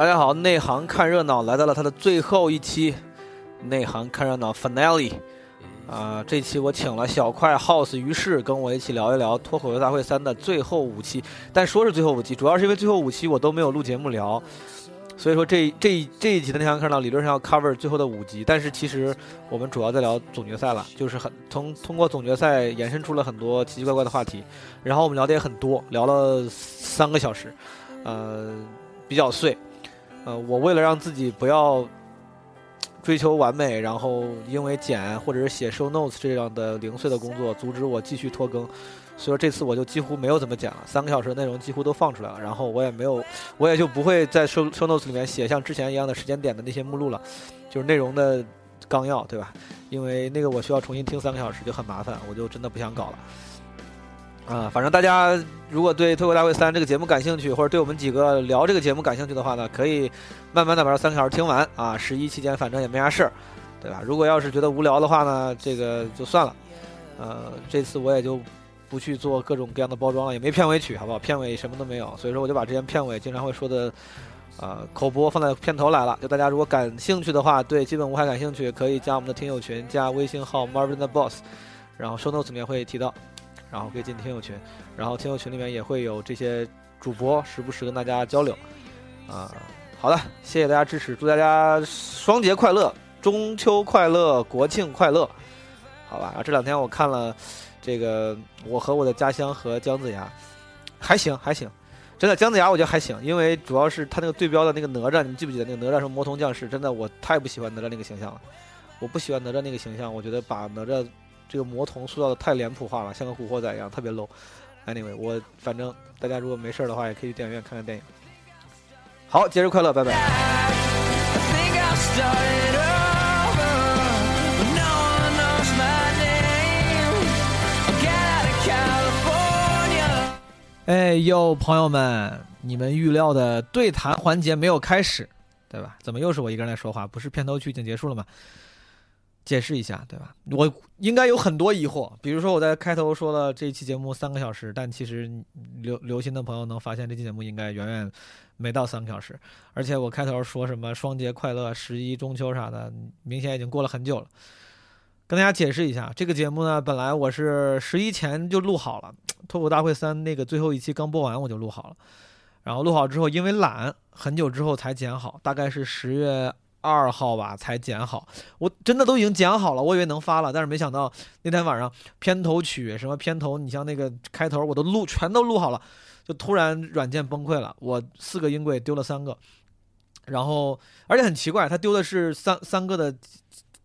大家好，内行看热闹来到了它的最后一期，内行看热闹 finale。啊，这期我请了小快 House 于是跟我一起聊一聊脱口秀大会三的最后五期。但说是最后五期，主要是因为最后五期我都没有录节目聊，所以说这这这一集的内行看热闹理论上要 cover 最后的五集。但是其实我们主要在聊总决赛了，就是很通通过总决赛延伸出了很多奇奇怪怪的话题，然后我们聊的也很多，聊了三个小时，呃，比较碎。呃，我为了让自己不要追求完美，然后因为剪或者是写 show notes 这样的零碎的工作，阻止我继续拖更，所以说这次我就几乎没有怎么剪了，三个小时的内容几乎都放出来了，然后我也没有，我也就不会在 show show notes 里面写像之前一样的时间点的那些目录了，就是内容的纲要，对吧？因为那个我需要重新听三个小时就很麻烦，我就真的不想搞了。啊，反正大家如果对《脱口大会三》这个节目感兴趣，或者对我们几个聊这个节目感兴趣的话呢，可以慢慢的把这三个小时听完啊。十一期间反正也没啥事儿，对吧？如果要是觉得无聊的话呢，这个就算了。呃，这次我也就不去做各种各样的包装了，也没片尾曲，好不好？片尾什么都没有，所以说我就把之前片尾经常会说的，呃，口播放在片头来了。就大家如果感兴趣的话，对基本无害感兴趣，可以加我们的听友群，加微信号 Marvin the Boss，然后 show notes 里面会提到。然后可以进听友群，然后听友群里面也会有这些主播时不时跟大家交流，啊，好的，谢谢大家支持，祝大家双节快乐，中秋快乐，国庆快乐，好吧。然后这两天我看了这个《我和我的家乡》和姜子牙，还行还行，真的姜子牙我觉得还行，因为主要是他那个对标的那个哪吒，你们记不记得那个哪吒是魔童降世？真的我太不喜欢哪吒那个形象了，我不喜欢哪吒那个形象，我觉得把哪吒。这个魔童塑造的太脸谱化了，像个古惑仔一样，特别 low。Anyway，我反正大家如果没事的话，也可以去电影院看看电影。好，节日快乐，拜拜。哎呦，朋友们，你们预料的对谈环节没有开始，对吧？怎么又是我一个人在说话？不是片头曲已经结束了吗？解释一下，对吧？我应该有很多疑惑，比如说我在开头说了这期节目三个小时，但其实留留心的朋友能发现这期节目应该远远没到三个小时。而且我开头说什么双节快乐、十一中秋啥的，明显已经过了很久了。跟大家解释一下，这个节目呢，本来我是十一前就录好了，《脱口大会三》那个最后一期刚播完我就录好了，然后录好之后因为懒，很久之后才剪好，大概是十月。二号吧才剪好，我真的都已经剪好了，我以为能发了，但是没想到那天晚上片头曲什么片头，你像那个开头我都录全都录好了，就突然软件崩溃了，我四个音轨丢了三个，然后而且很奇怪，他丢的是三三个的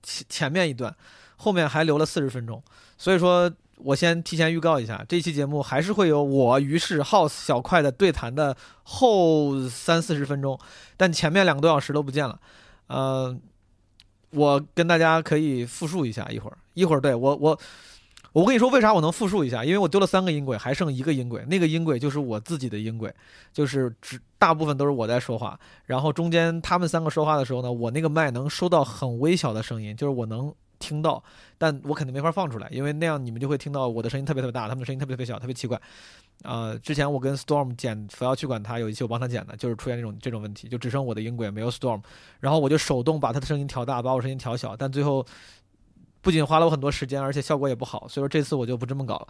前前面一段，后面还留了四十分钟，所以说我先提前预告一下，这期节目还是会有我于是 House 小快的对谈的后三四十分钟，但前面两个多小时都不见了。呃，我跟大家可以复述一下，一会儿一会儿，对我我我跟你说为啥我能复述一下？因为我丢了三个音轨，还剩一个音轨，那个音轨就是我自己的音轨，就是只大部分都是我在说话，然后中间他们三个说话的时候呢，我那个麦能收到很微小的声音，就是我能。听到，但我肯定没法放出来，因为那样你们就会听到我的声音特别特别大，他们的声音特别特别小，特别奇怪。呃，之前我跟 Storm 剪扶摇去管他有一期我帮他剪的，就是出现这种这种问题，就只剩我的音轨没有 Storm，然后我就手动把他的声音调大，把我声音调小，但最后不仅花了我很多时间，而且效果也不好，所以说这次我就不这么搞了。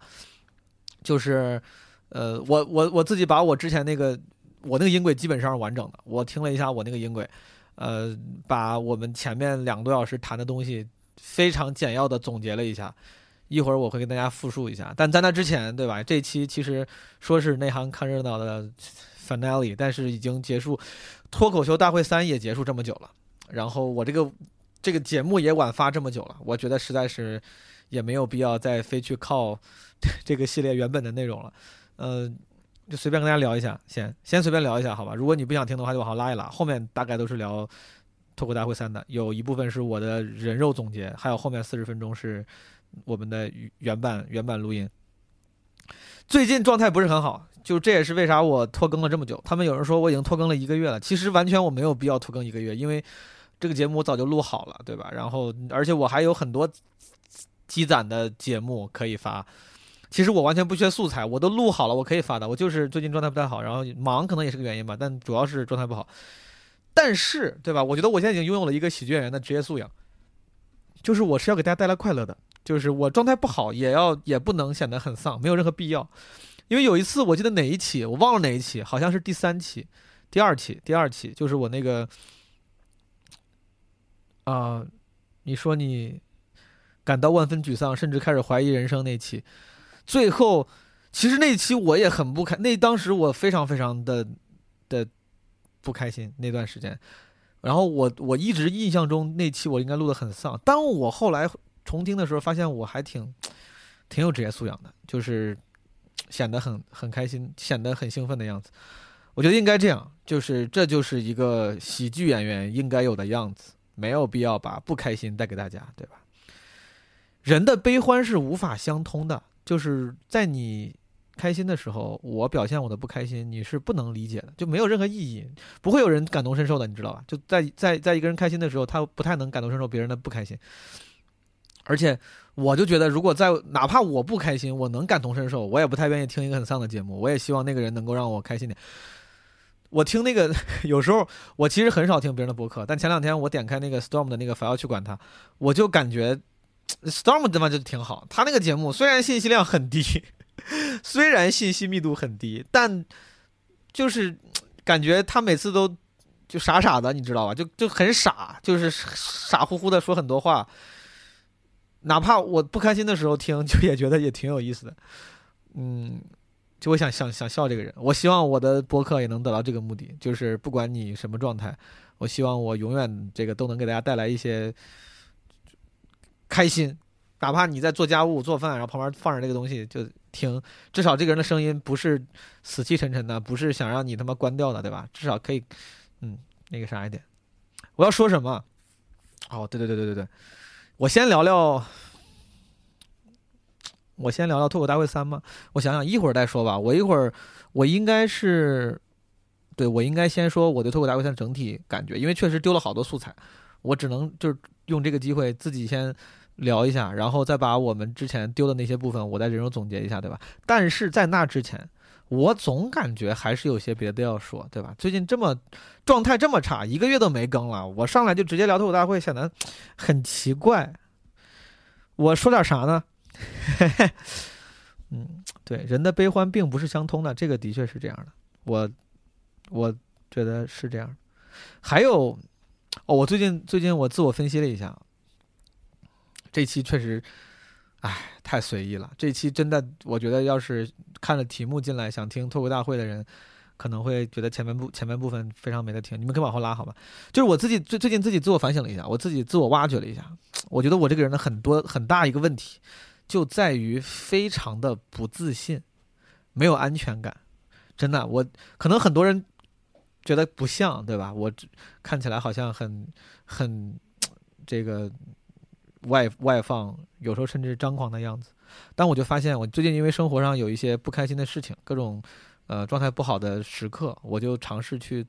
就是，呃，我我我自己把我之前那个我那个音轨基本上是完整的，我听了一下我那个音轨，呃，把我们前面两个多小时谈的东西。非常简要的总结了一下，一会儿我会跟大家复述一下。但在那之前，对吧？这期其实说是内行看热闹的 finale，但是已经结束，脱口秀大会三也结束这么久了。然后我这个这个节目也晚发这么久了，我觉得实在是也没有必要再非去靠 这个系列原本的内容了。呃，就随便跟大家聊一下，先先随便聊一下，好吧？如果你不想听的话，就往后拉一拉，后面大概都是聊。脱口大会三的有一部分是我的人肉总结，还有后面四十分钟是我们的原版原版录音。最近状态不是很好，就这也是为啥我拖更了这么久。他们有人说我已经拖更了一个月了，其实完全我没有必要拖更一个月，因为这个节目我早就录好了，对吧？然后而且我还有很多积攒的节目可以发。其实我完全不缺素材，我都录好了，我可以发的。我就是最近状态不太好，然后忙可能也是个原因吧，但主要是状态不好。但是，对吧？我觉得我现在已经拥有了一个喜剧演员的职业素养，就是我是要给大家带来快乐的，就是我状态不好也要也不能显得很丧，没有任何必要。因为有一次我记得哪一期我忘了哪一期，好像是第三期、第二期、第二期，就是我那个啊，你说你感到万分沮丧，甚至开始怀疑人生那期，最后其实那期我也很不开，那当时我非常非常的的不开心那段时间，然后我我一直印象中那期我应该录的很丧，当我后来重听的时候，发现我还挺 挺有职业素养的，就是。显得很很开心，显得很兴奋的样子。我觉得应该这样，就是这就是一个喜剧演员应该有的样子，没有必要把不开心带给大家，对吧？人的悲欢是无法相通的，就是在你开心的时候，我表现我的不开心，你是不能理解的，就没有任何意义，不会有人感同身受的，你知道吧？就在在在一个人开心的时候，他不太能感同身受别人的不开心，而且。我就觉得，如果在哪怕我不开心，我能感同身受，我也不太愿意听一个很丧的节目。我也希望那个人能够让我开心点。我听那个 有时候，我其实很少听别人的博客，但前两天我点开那个 Storm 的那个，反要去管他，我就感觉 Storm 他妈就挺好。他那个节目虽然信息量很低，虽然信息密度很低，但就是感觉他每次都就傻傻的，你知道吧？就就很傻，就是傻乎乎的说很多话。哪怕我不开心的时候听，就也觉得也挺有意思的，嗯，就我想想想笑这个人。我希望我的播客也能得到这个目的，就是不管你什么状态，我希望我永远这个都能给大家带来一些开心。哪怕你在做家务、做饭，然后旁边放着这个东西就听，至少这个人的声音不是死气沉沉的，不是想让你他妈关掉的，对吧？至少可以，嗯，那个啥一点。我要说什么？哦，对对对对对对。我先聊聊，我先聊聊脱口大会三吗？我想想，一会儿再说吧。我一会儿，我应该是，对我应该先说我对脱口大会三整体感觉，因为确实丢了好多素材，我只能就是用这个机会自己先聊一下，然后再把我们之前丢的那些部分，我再人肉总结一下，对吧？但是在那之前。我总感觉还是有些别的要说，对吧？最近这么状态这么差，一个月都没更了，我上来就直接聊脱口大会，显得很奇怪。我说点啥呢？嗯，对，人的悲欢并不是相通的，这个的确是这样的。我我觉得是这样。还有，哦，我最近最近我自我分析了一下，这期确实。唉，太随意了。这期真的，我觉得要是看了题目进来想听脱口大会的人，可能会觉得前面部前面部分非常没得听。你们可以往后拉，好吧？就是我自己最最近自己自我反省了一下，我自己自我挖掘了一下。我觉得我这个人的很多很大一个问题，就在于非常的不自信，没有安全感。真的，我可能很多人觉得不像，对吧？我看起来好像很很这个。外外放，有时候甚至张狂的样子，但我就发现，我最近因为生活上有一些不开心的事情，各种，呃，状态不好的时刻，我就尝试去，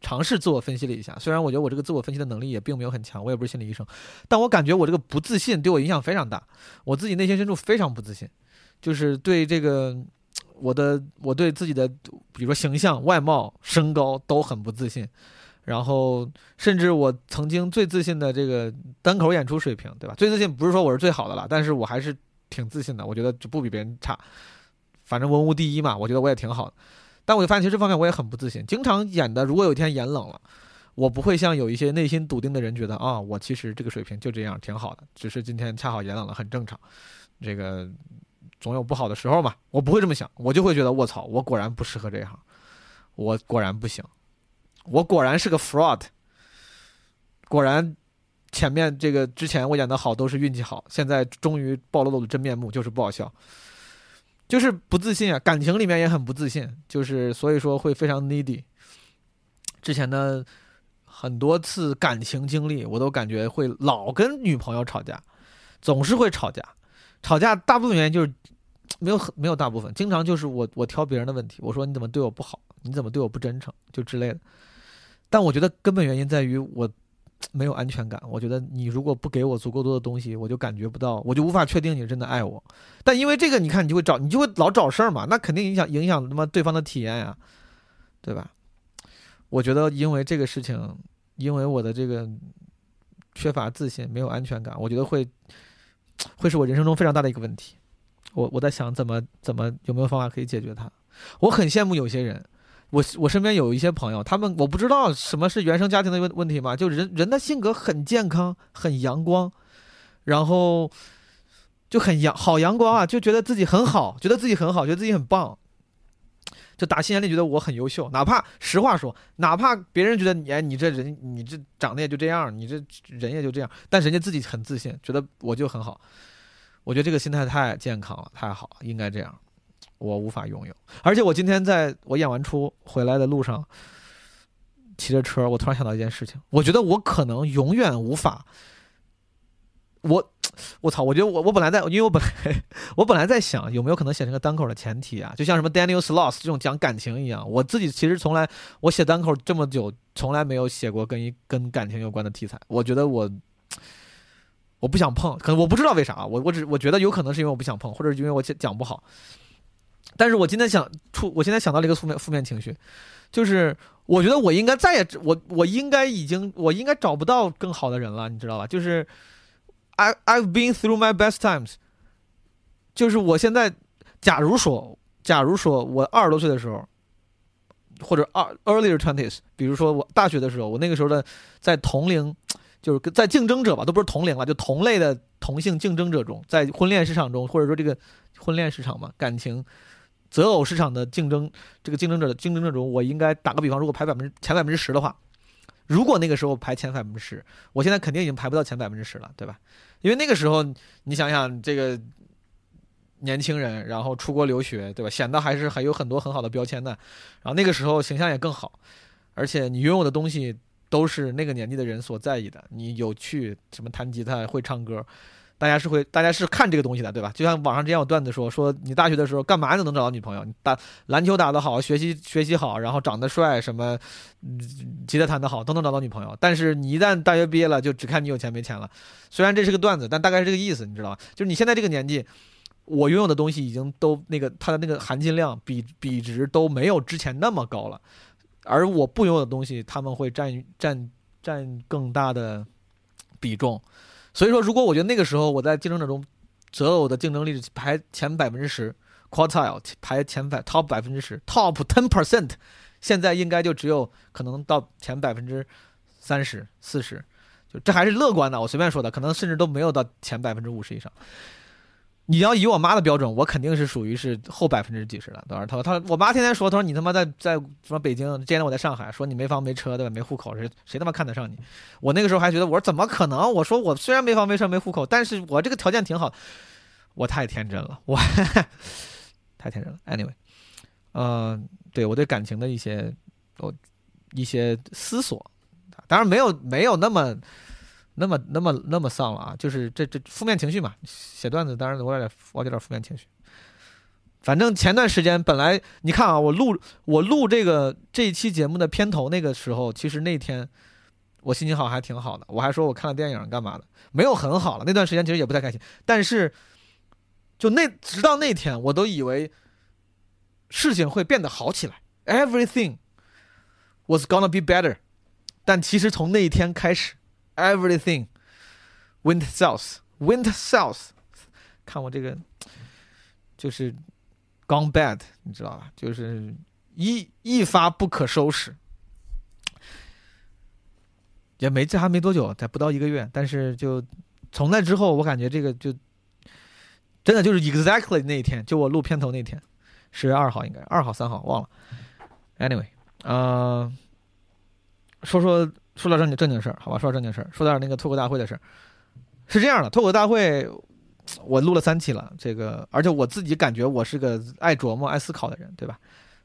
尝试自我分析了一下。虽然我觉得我这个自我分析的能力也并没有很强，我也不是心理医生，但我感觉我这个不自信对我影响非常大，我自己内心深处非常不自信，就是对这个我的我对自己的，比如说形象、外貌、身高都很不自信。然后，甚至我曾经最自信的这个单口演出水平，对吧？最自信不是说我是最好的了，但是我还是挺自信的。我觉得就不比别人差，反正文无第一嘛。我觉得我也挺好的。但我就发现，其实这方面我也很不自信。经常演的，如果有一天演冷了，我不会像有一些内心笃定的人觉得啊，我其实这个水平就这样，挺好的。只是今天恰好演冷了，很正常。这个总有不好的时候嘛。我不会这么想，我就会觉得卧槽，我果然不适合这一行，我果然不行。我果然是个 fraud，果然前面这个之前我演的好都是运气好，现在终于暴露了我的真面目，就是不好笑，就是不自信啊，感情里面也很不自信，就是所以说会非常 needy。之前的很多次感情经历，我都感觉会老跟女朋友吵架，总是会吵架，吵架大部分原因就是没有没有大部分，经常就是我我挑别人的问题，我说你怎么对我不好，你怎么对我不真诚，就之类的。但我觉得根本原因在于我没有安全感。我觉得你如果不给我足够多的东西，我就感觉不到，我就无法确定你真的爱我。但因为这个，你看你就会找，你就会老找事儿嘛，那肯定影响影响他妈对方的体验呀，对吧？我觉得因为这个事情，因为我的这个缺乏自信，没有安全感，我觉得会会是我人生中非常大的一个问题。我我在想怎么怎么有没有方法可以解决它。我很羡慕有些人，我我身边有一些朋友，他们我不知道什么是原生家庭的问问题嘛，就人人的性格很健康，很阳光，然后就很阳好阳光啊，就觉得自己很好，觉得自己很好，觉得自己很棒，就打心眼里觉得我很优秀，哪怕实话说，哪怕别人觉得你哎你这人你这长得也就这样，你这人也就这样，但人家自己很自信，觉得我就很好。我觉得这个心态太健康了，太好，应该这样。我无法拥有，而且我今天在我演完出回来的路上，骑着车，我突然想到一件事情，我觉得我可能永远无法。我，我操！我觉得我我本来在，因为我本来我本来在想有没有可能写成个单口的前提啊，就像什么 Daniel Sloss 这种讲感情一样。我自己其实从来我写单口这么久，从来没有写过跟一跟感情有关的题材。我觉得我。我不想碰，可能我不知道为啥，我我只我觉得有可能是因为我不想碰，或者是因为我讲讲不好。但是我今天想出，我现在想到了一个负面负面情绪，就是我觉得我应该再也我我应该已经我应该找不到更好的人了，你知道吧？就是 I I've been through my best times，就是我现在，假如说假如说我二十多岁的时候，或者二 earlier twenties，比如说我大学的时候，我那个时候的在同龄。就是在竞争者吧，都不是同龄了，就同类的同性竞争者中，在婚恋市场中，或者说这个婚恋市场嘛，感情择偶市场的竞争，这个竞争者的竞争者中，我应该打个比方，如果排百分之前百分之十的话，如果那个时候排前百分之十，我现在肯定已经排不到前百分之十了，对吧？因为那个时候你想想，这个年轻人，然后出国留学，对吧？显得还是还有很多很好的标签的，然后那个时候形象也更好，而且你拥有的东西。都是那个年纪的人所在意的。你有趣，什么弹吉他、会唱歌，大家是会，大家是看这个东西的，对吧？就像网上之前有段子说，说你大学的时候干嘛都能找到女朋友，你打篮球打得好，学习学习好，然后长得帅，什么，吉他弹得好，都能找到女朋友。但是你一旦大学毕业了，就只看你有钱没钱了。虽然这是个段子，但大概是这个意思，你知道吧？就是你现在这个年纪，我拥有的东西已经都那个它的那个含金量比比值都没有之前那么高了。而我不拥有的东西，他们会占占占更大的比重。所以说，如果我觉得那个时候我在竞争者中择偶的竞争力排前百分之十，quartile 排前百 top 百分之十，top ten percent，现在应该就只有可能到前百分之三十四十，就这还是乐观的，我随便说的，可能甚至都没有到前百分之五十以上。你要以我妈的标准，我肯定是属于是后百分之几十的。当然，他他我妈天天说，她说你他妈在在什么北京，今天我在上海，说你没房没车对吧？没户口，谁谁他妈看得上你？我那个时候还觉得，我说怎么可能？我说我虽然没房没车没户口，但是我这个条件挺好。我太天真了，我 太天真了。Anyway，嗯，对我对感情的一些我一些思索，当然没有没有那么。那么那么那么丧了啊！就是这这负面情绪嘛，写段子当然我有点我有点负面情绪。反正前段时间本来你看啊，我录我录这个这一期节目的片头那个时候，其实那天我心情好还挺好的，我还说我看了电影干嘛的，没有很好了。那段时间其实也不太开心，但是就那直到那天，我都以为事情会变得好起来，everything was gonna be better。但其实从那一天开始。Everything went south, went south。看我这个，就是 gone bad，你知道吧？就是一一发不可收拾。也没这还没多久，才不到一个月，但是就从那之后，我感觉这个就真的就是 exactly 那一天，就我录片头那天，十月二号应该二号三号忘了。Anyway，嗯，说说。说点正经正经事儿，好吧？说点正经事儿，说点那个脱口大会的事儿。是这样的，脱口大会我录了三期了，这个而且我自己感觉我是个爱琢磨、爱思考的人，对吧？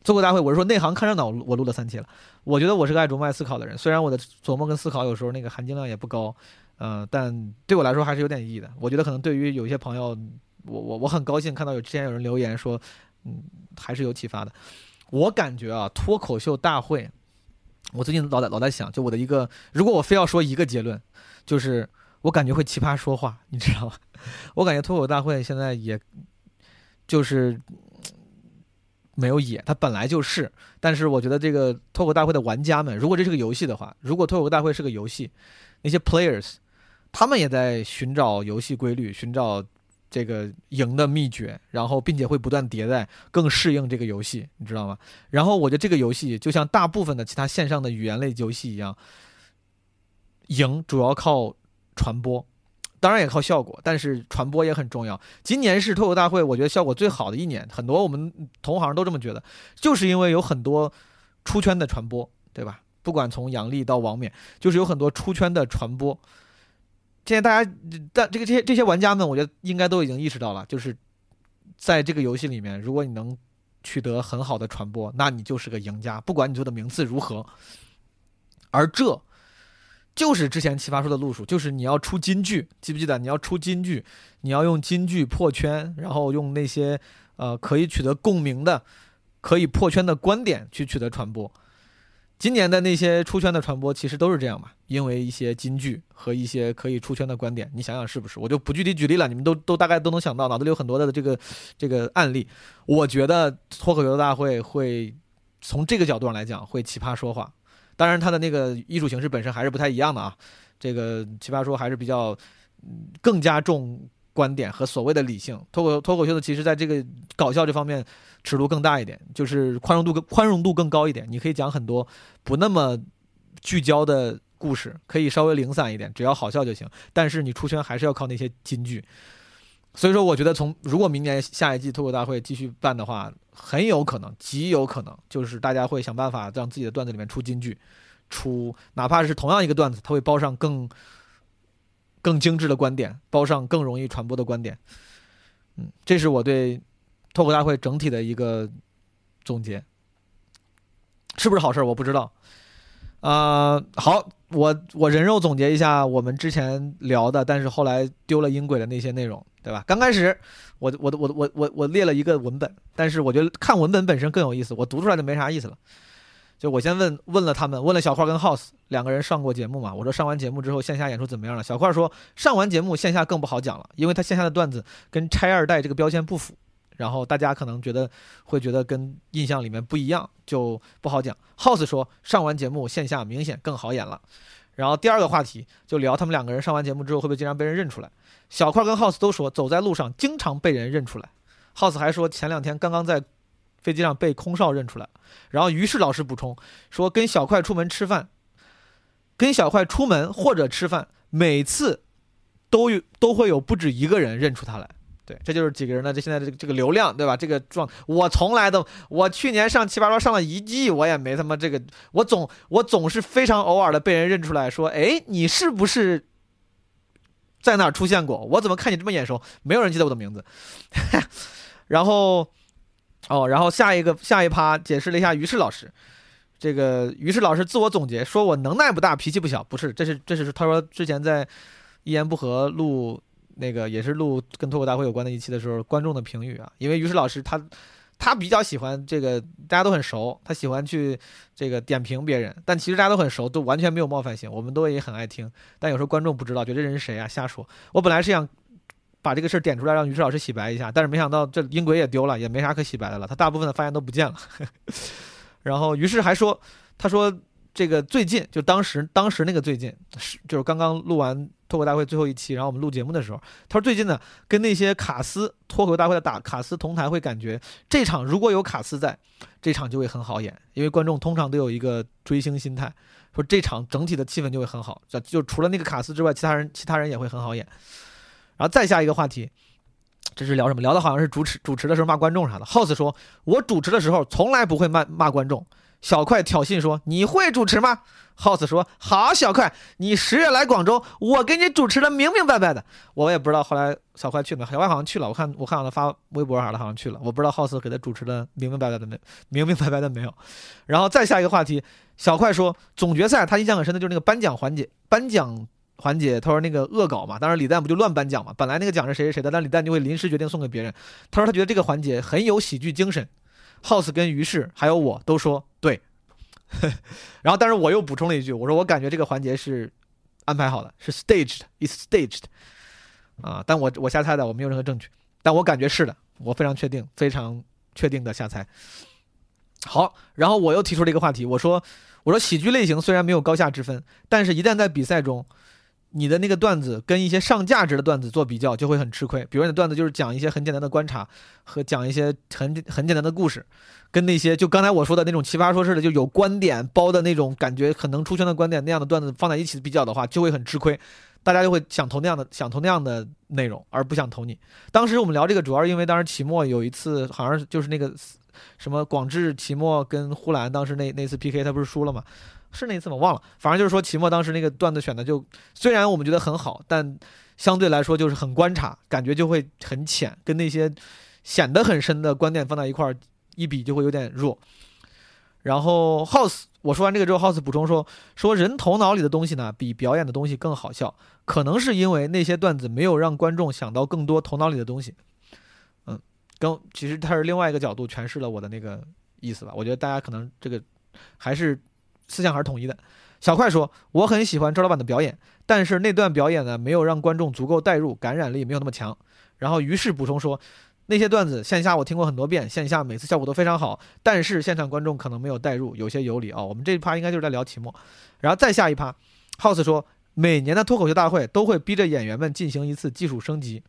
脱口大会我是说内行看热闹，我录了三期了。我觉得我是个爱琢磨、爱思考的人，虽然我的琢磨跟思考有时候那个含金量也不高，嗯，但对我来说还是有点意义的。我觉得可能对于有些朋友，我我我很高兴看到有之前有人留言说，嗯，还是有启发的。我感觉啊，脱口秀大会。我最近老在老在想，就我的一个，如果我非要说一个结论，就是我感觉会奇葩说话，你知道吗？我感觉脱口大会现在也，就是没有野，它本来就是。但是我觉得这个脱口大会的玩家们，如果这是个游戏的话，如果脱口大会是个游戏，那些 players，他们也在寻找游戏规律，寻找这个赢的秘诀，然后并且会不断迭代，更适应这个游戏，你知道吗？然后我觉得这个游戏就像大部分的其他线上的语言类游戏一样，赢主要靠传播。当然也靠效果，但是传播也很重要。今年是脱口大会，我觉得效果最好的一年，很多我们同行都这么觉得，就是因为有很多出圈的传播，对吧？不管从杨笠到王冕，就是有很多出圈的传播。现在大家，但这个这些这些玩家们，我觉得应该都已经意识到了，就是在这个游戏里面，如果你能取得很好的传播，那你就是个赢家，不管你做的名次如何。而这。就是之前奇葩说的路数，就是你要出金句，记不记得？你要出金句，你要用金句破圈，然后用那些呃可以取得共鸣的、可以破圈的观点去取得传播。今年的那些出圈的传播其实都是这样嘛，因为一些金句和一些可以出圈的观点，你想想是不是？我就不具体举例了，你们都都大概都能想到，脑子里有很多的这个这个案例。我觉得脱口秀大会会从这个角度上来讲，会奇葩说话。当然，它的那个艺术形式本身还是不太一样的啊。这个奇葩说还是比较更加重观点和所谓的理性。脱口脱口秀的其实在这个搞笑这方面尺度更大一点，就是宽容度更宽容度更高一点。你可以讲很多不那么聚焦的故事，可以稍微零散一点，只要好笑就行。但是你出圈还是要靠那些金句。所以说，我觉得从如果明年下一季脱口大会继续办的话，很有可能，极有可能就是大家会想办法让自己的段子里面出金句，出哪怕是同样一个段子，他会包上更更精致的观点，包上更容易传播的观点。嗯，这是我对脱口大会整体的一个总结，是不是好事我不知道。啊，好，我我人肉总结一下我们之前聊的，但是后来丢了音轨的那些内容。对吧？刚开始，我我我我我我列了一个文本，但是我觉得看文本本身更有意思，我读出来就没啥意思了。就我先问问了他们，问了小块跟 House 两个人上过节目嘛？我说上完节目之后线下演出怎么样了？小块说上完节目线下更不好讲了，因为他线下的段子跟拆二代这个标签不符，然后大家可能觉得会觉得跟印象里面不一样，就不好讲。House 说上完节目线下明显更好演了。然后第二个话题就聊他们两个人上完节目之后会不会经常被人认出来。小块跟 House 都说走在路上经常被人认出来。House 还说前两天刚刚在飞机上被空少认出来。然后于是老师补充说跟小快出门吃饭，跟小快出门或者吃饭，每次都有都会有不止一个人认出他来。对，这就是几个人的这现在这个这个流量，对吧？这个状，我从来都，我去年上奇葩说上了一季，我也没他妈这个，我总我总是非常偶尔的被人认出来说，哎，你是不是在哪儿出现过？我怎么看你这么眼熟？没有人记得我的名字。然后，哦，然后下一个下一趴解释了一下于适老师，这个于适老师自我总结说我能耐不大，脾气不小，不是，这是这是他说之前在一言不合录。那个也是录跟脱口大会有关的一期的时候，观众的评语啊，因为于适老师他他比较喜欢这个，大家都很熟，他喜欢去这个点评别人，但其实大家都很熟，都完全没有冒犯性，我们都也很爱听，但有时候观众不知道，觉得这人是谁啊，瞎说。我本来是想把这个事儿点出来，让于适老师洗白一下，但是没想到这音轨也丢了，也没啥可洗白的了，他大部分的发言都不见了。然后于是还说，他说这个最近就当时当时那个最近是就是刚刚录完。脱口大会最后一期，然后我们录节目的时候，他说最近呢，跟那些卡斯脱口大会的打卡斯同台，会感觉这场如果有卡斯在，这场就会很好演，因为观众通常都有一个追星心态，说这场整体的气氛就会很好，就就除了那个卡斯之外，其他人其他人也会很好演。然后再下一个话题，这是聊什么？聊的好像是主持主持的时候骂观众啥的。House 说，我主持的时候从来不会骂骂观众。小快挑衅说：“你会主持吗？”House 说：“好，小快，你十月来广州，我给你主持的明明白白的。”我也不知道后来小快去没，小快好像去了。我看我看到他发微博啥的，好像去了。我不知道 House 给他主持的明明白白的没，明明白白的没有。然后再下一个话题，小快说总决赛他印象很深的就是那个颁奖环节，颁奖环节他说那个恶搞嘛，当然李诞不就乱颁奖嘛，本来那个奖是谁谁谁的，但李诞就会临时决定送给别人。他说他觉得这个环节很有喜剧精神。House 跟于是还有我都说对，然后但是我又补充了一句，我说我感觉这个环节是安排好的，是 staged，it's staged，啊，但我我瞎猜的，我没有任何证据，但我感觉是的，我非常确定，非常确定的瞎猜。好，然后我又提出了一个话题，我说我说喜剧类型虽然没有高下之分，但是一旦在比赛中。你的那个段子跟一些上价值的段子做比较，就会很吃亏。比如你的段子就是讲一些很简单的观察和讲一些很很简单的故事，跟那些就刚才我说的那种奇葩说似的，就有观点包的那种感觉很能出圈的观点那样的段子放在一起比较的话，就会很吃亏。大家就会想投那样的想投那样的内容，而不想投你。当时我们聊这个，主要是因为当时期末有一次，好像就是那个什么广智期末跟呼兰当时那那次 PK，他不是输了吗？是那次吗？忘了，反正就是说，齐墨当时那个段子选的就，虽然我们觉得很好，但相对来说就是很观察，感觉就会很浅，跟那些显得很深的观点放在一块儿一比就会有点弱。然后 House，我说完这个之后，House 补充说，说人头脑里的东西呢，比表演的东西更好笑，可能是因为那些段子没有让观众想到更多头脑里的东西。嗯，跟其实他是另外一个角度诠释了我的那个意思吧。我觉得大家可能这个还是。思想还是统一的。小快说：“我很喜欢周老板的表演，但是那段表演呢，没有让观众足够带入，感染力没有那么强。”然后于是补充说：“那些段子线下我听过很多遍，线下每次效果都非常好，但是现场观众可能没有带入，有些有理哦。”我们这一趴应该就是在聊期末，然后再下一趴，House 说：“每年的脱口秀大会都会逼着演员们进行一次技术升级。”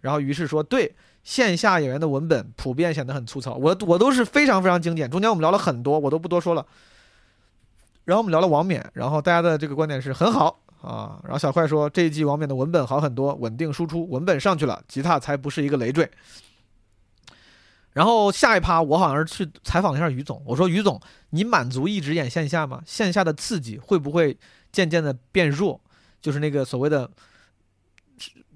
然后于是说：“对，线下演员的文本普遍显得很粗糙，我我都是非常非常经典。中间我们聊了很多，我都不多说了。”然后我们聊了王冕，然后大家的这个观点是很好啊。然后小快说这一季王冕的文本好很多，稳定输出，文本上去了，吉他才不是一个累赘。然后下一趴我好像是去采访了一下于总，我说于总，你满足一直演线下吗？线下的刺激会不会渐渐的变弱？就是那个所谓的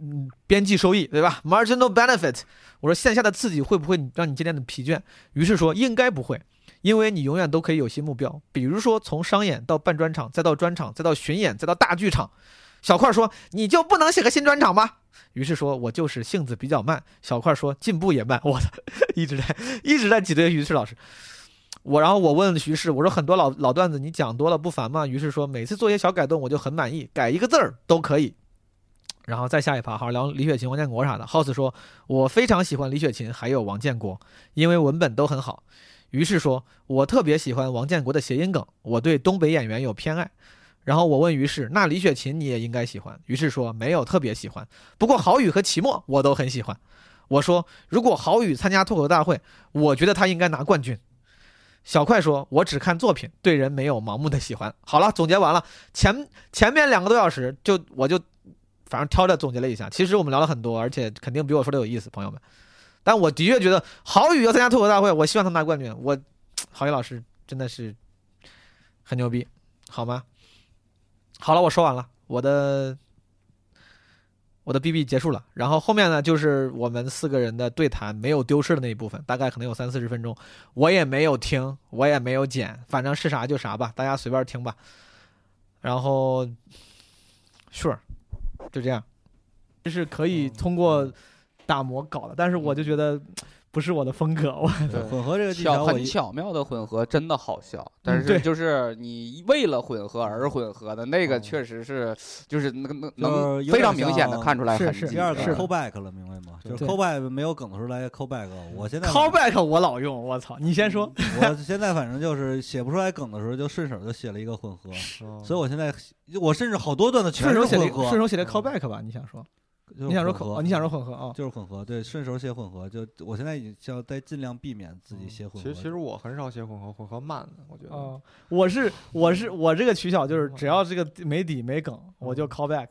嗯边际收益，对吧？Marginal benefit。我说线下的刺激会不会让你渐渐的疲倦？于是说应该不会。因为你永远都可以有新目标，比如说从商演到办专场，再到专场，再到巡演，再到大剧场。小块说：“你就不能写个新专场吗？”于是说：“我就是性子比较慢。”小块说：“进步也慢。”我的 一直在一直在挤兑于适老师。我然后我问徐适：“我说很多老老段子你讲多了不烦吗？”于是说：“每次做些小改动我就很满意，改一个字儿都可以。”然后再下一趴，好聊李雪琴、王建国啥的。House 说：“我非常喜欢李雪琴还有王建国，因为文本都很好。”于是说，我特别喜欢王建国的谐音梗，我对东北演员有偏爱。然后我问于是，那李雪琴你也应该喜欢。于是说没有特别喜欢，不过郝宇和齐墨我都很喜欢。我说如果郝宇参加脱口大会，我觉得他应该拿冠军。小快说，我只看作品，对人没有盲目的喜欢。好了，总结完了，前前面两个多小时就我就反正挑着总结了一下。其实我们聊了很多，而且肯定比我说的有意思，朋友们。但我的确觉得郝宇要参加脱口大会，我希望他拿冠军。我，郝宇老师真的是很牛逼，好吗？好了，我说完了，我的我的 BB 结束了。然后后面呢，就是我们四个人的对谈，没有丢失的那一部分，大概可能有三四十分钟，我也没有听，我也没有剪，反正是啥就啥吧，大家随便听吧。然后，Sure，就这样，就是可以通过。打磨搞的，但是我就觉得不是我的风格。我混合这个技巧很巧妙的混合，真的好笑。但是就是你为了混合而混合的那个，确实是就是能能能非常明显的看出来。是是第二个 callback 了，明白吗？就是 callback 没有梗的时候来 callback。我现在 callback 我老用，我操！你先说。我现在反正就是写不出来梗的时候，就顺手就写了一个混合。所以我现在我甚至好多段的全是混合。顺手写的 callback 吧？你想说？你想说混合？你想说混合啊？就是混合，对，顺手写混合。就我现在已经要在尽量避免自己写混合。其实其实我很少写混合，混合慢的，我觉得。我是我是我这个取巧就是只要这个没底没梗，我就 call back。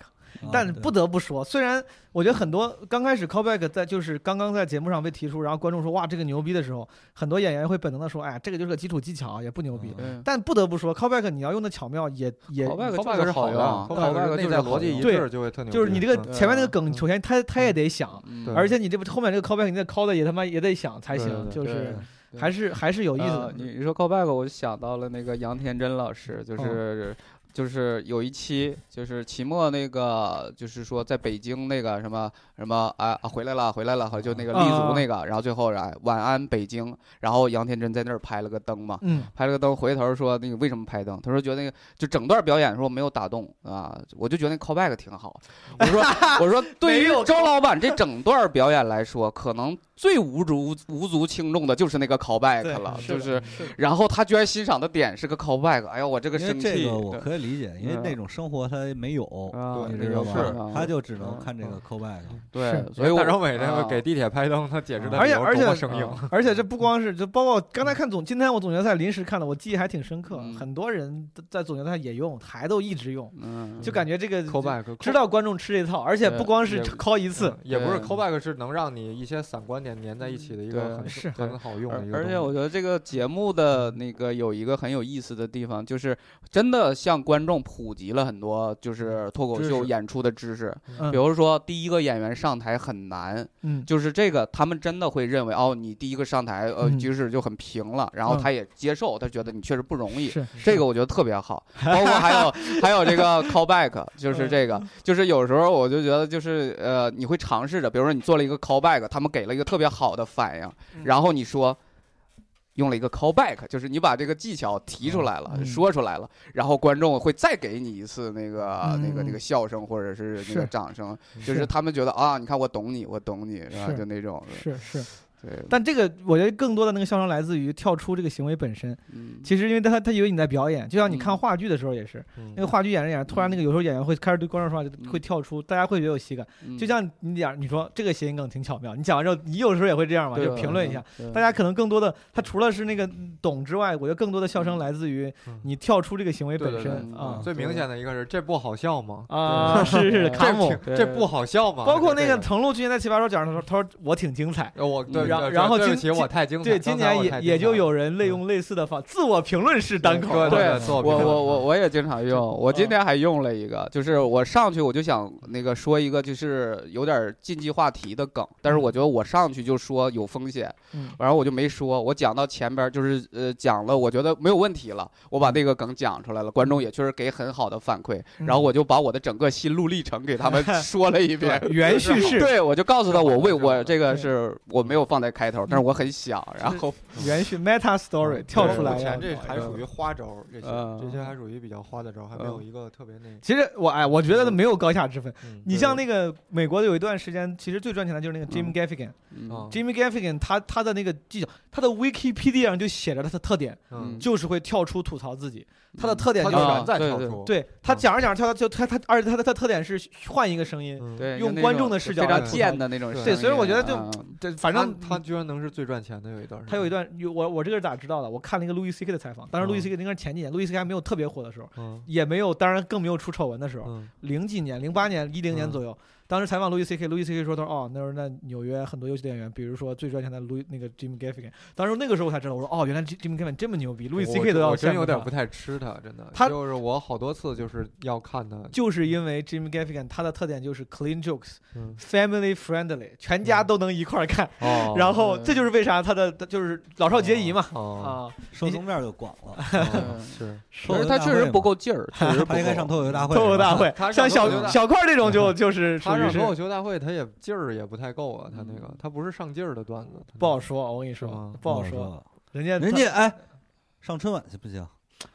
但不得不说，虽然我觉得很多刚开始 callback 在就是刚刚在节目上被提出，然后观众说哇这个牛逼的时候，很多演员会本能的说，哎这个就是个基础技巧，也不牛逼。但不得不说，callback 你要用的巧妙，也也 callback 是好的，callback 内在逻辑一致就会特牛。就是你这个前面那个梗，首先他他也得想，而且你这后面这个 callback 你得 call 的也他妈也得想才行，就是还是还是有意思的。你说 callback，我就想到了那个杨天真老师，就是。就是有一期，就是期末那个，就是说在北京那个什么什么啊回来了回来了，就那个立足那个，然后最后然晚安北京，然后杨天真在那儿拍了个灯嘛，拍了个灯，回头说那个为什么拍灯？他说觉得那个就整段表演说没有打动啊，我就觉得那 callback 挺好。我说我说对于周老板这整段表演来说，可能。最无足无足轻重的就是那个 callback 了，就是，是然后他居然欣赏的点是个 callback，哎呀，我这个生气，这个我可以理解，因为嗯那种生活他没有，啊你对知道吗是啊？他就只能嗯看这个 callback。对，所以我大张伟那个啊给地铁拍灯，他解释的而且理由而且多么生硬。啊而且这不光是，就包括刚才看总，今天我总决赛临时看的，我记忆还挺深刻。嗯很多人在总决赛也用，还都一直用，嗯，就感觉这个 callback 知道观众吃这套，而且不光是 call 一次嗯，也不是 callback，是能让你一些散观点粘在一起的一个很是很好用的一个而而且我觉得这个节目的那个有一个很有意思的地方，就是真的向观众普及了很多就是脱口秀演出的知识。嗯比如说，第一个演员上台很难，嗯，就是这个他们真的会认为哦，你第一个上台呃局势就很平了，然后嗯他也接受，他觉得你确实不容易。是这个我觉得特别好，包括还有还有这个 callback，就是这个，就是有时候我就觉得就是呃，你会尝试着，比如说你做了一个 callback，他们给了一个特别好的反应，然后你说。用了一个 callback，就是你把这个技巧提出来了，嗯。说出来了，然后观众会再给你一次那个、嗯。那个那个笑声或者是那个掌声，就是他们觉得啊，你看我懂你，我懂你，是吧？就那种，是是，对，但这个我觉得更多的那个笑声来自于跳出这个行为本身。嗯，其实因为他他以为你在表演，就像你看嗯话剧的时候也是，嗯。那个话剧演着演着，突然那个有时候演员会开始对观众说话，就会跳出，大家会觉得有喜感。嗯。就像你讲，你说这个谐音梗挺巧妙，你讲完之后，你有时候也会这样嘛，就评论一下。，大家可能更多的，他除了是那个懂之外，我觉得更多的笑声来自于嗯。你跳出这个行为本身啊最明显的一个是这不好笑吗？啊，是是这，这不好笑吗？包括那个，个程璐之前在奇葩说讲的时候，他说我挺精彩。呃我对，然后今对不起，我太精彩。对，今年也也就有人类用类似的方自我评论式单口，对对我我我我也经常用，我今天还用了一个，就是我上去我就想那个说一个就是有点禁忌话题的梗，但是我觉得我上去就说有风险，嗯然后我就没说，我讲到前边就是呃讲了，我觉得没有问题了，我把那个梗讲出来了，观众也确实给很好的反馈，嗯然后我就把我的整个心路历程给他们 说了一遍。原叙事，对，我就告诉他我为我这个是我没有放在开头，但是我很想，然后 原续 meta story 跳出来目前这还属于花招，这些嗯。这些还属于比较花的招，还没有嗯一个特别那。其实我哎，我觉得没有高下之分。嗯。你像那个美国的有一段时间，其实最赚钱的就是那个 Jim 嗯 Gaffigan。嗯。啊 Jimmy Gaffigan 他他的那个技巧，他的 Wikipedia 上就写着他的特点，嗯，就是会跳出吐槽自己。他的特点就是全在跳出，对他讲着讲着跳，就他他，而且他的他特点是换一个声音。用观众的视角非常贱的那种对，所以我觉得就啊这反正他他居然能是最赚钱的有一段时间，他有一段有我我这个是咋知道的？我看了一个路易 C K 的采访，当时路易嗯。C K 应该是前几年，路易 C K 还没有特别火的时候，嗯。也没有，当然更没有出丑闻的时候，嗯。零几年、零八年、一零年嗯。左右。当时采访路易 C K，路易 C K 说：“他说哦，那时候在纽约很多优秀的演员，比如说最赚钱的路易那个 Jim Gaffigan。当时那个时候我才知道，我说哦，原来 Jim Gaffigan 这么牛逼，路易 C K 都要我真有点不太吃他，真的。他就是我好多次就是要看他，就是因为 Jim Gaffigan 他的特点就是 clean jokes、嗯 family friendly，全家嗯都能一块儿看。哦然后嗯这就是为啥他的他就是老少皆宜嘛。哦，啊，受众面就广了。哦是 可是他确实不够劲儿，确实 不他应该上。脱口秀大会。脱口秀大会，像小小块儿这种就就是上脱口秀大会，他也劲儿也不太够啊，他那个嗯他不是上劲儿的段子，不好说。我跟你说，不好说。人家人家哎，上春晚去不行？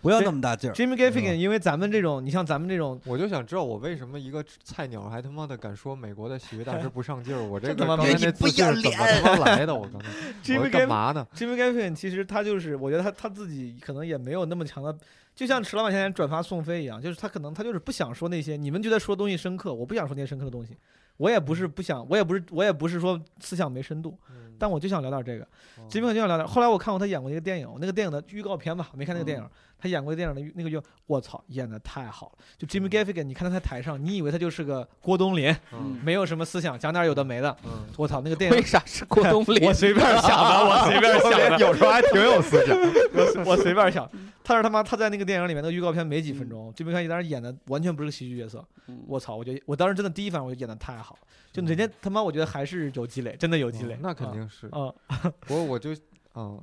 不要那么大劲儿。Jimmy Gaffigan，因为咱们这种，你像咱们这种，我就想知道我为什么一个菜鸟还他妈的敢说美国的喜剧大师不上劲儿？我这他妈刚才没那自信是怎么他妈来的？我刚才 Jimmy 我干嘛呢？Jimmy Gaffigan 其实他就是，我觉得他他自己可能也没有那么强的，就像迟老板现在转发宋飞一样，就是他可能他就是不想说那些你们觉得说东西深刻，我不想说那些深刻的东西，我也不是不想，我也不是我也不是说思想没深度，嗯但我就想聊点这个。哦 Jimmy 就想聊点。后来我看过他演过一个电影，那个电影的预告片吧，没看那个电影。嗯他演过电影的那个就，我操，演的太好了。就 Jimmy 嗯 Gaffigan，你看他在台上，你以为他就是个郭冬临，嗯没有什么思想，讲点有的没的。嗯，我操，那个电影为啥是郭冬临？我随便想的，我随便想的，有时候还挺有思想。我 随我随便想。但是他妈他在那个电影里面那个预告片没几分钟，Jimmy Gaffigan 当时演的完全不是个喜剧角色。嗯我操，我觉得我当时真的第一反应我就演的太好了，就人家他妈我觉得还是有积累，真的有积累哦。那肯定是。啊。不过我就啊，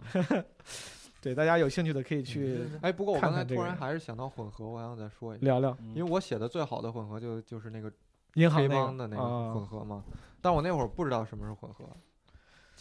对，大家有兴趣的可以去哎，不过我刚才突然还是想到混合，我想再说一下，聊聊。嗯因为我写的最好的混合就就是那个银行那黑帮的那个混合嘛，但我那会儿不知道什么是混合。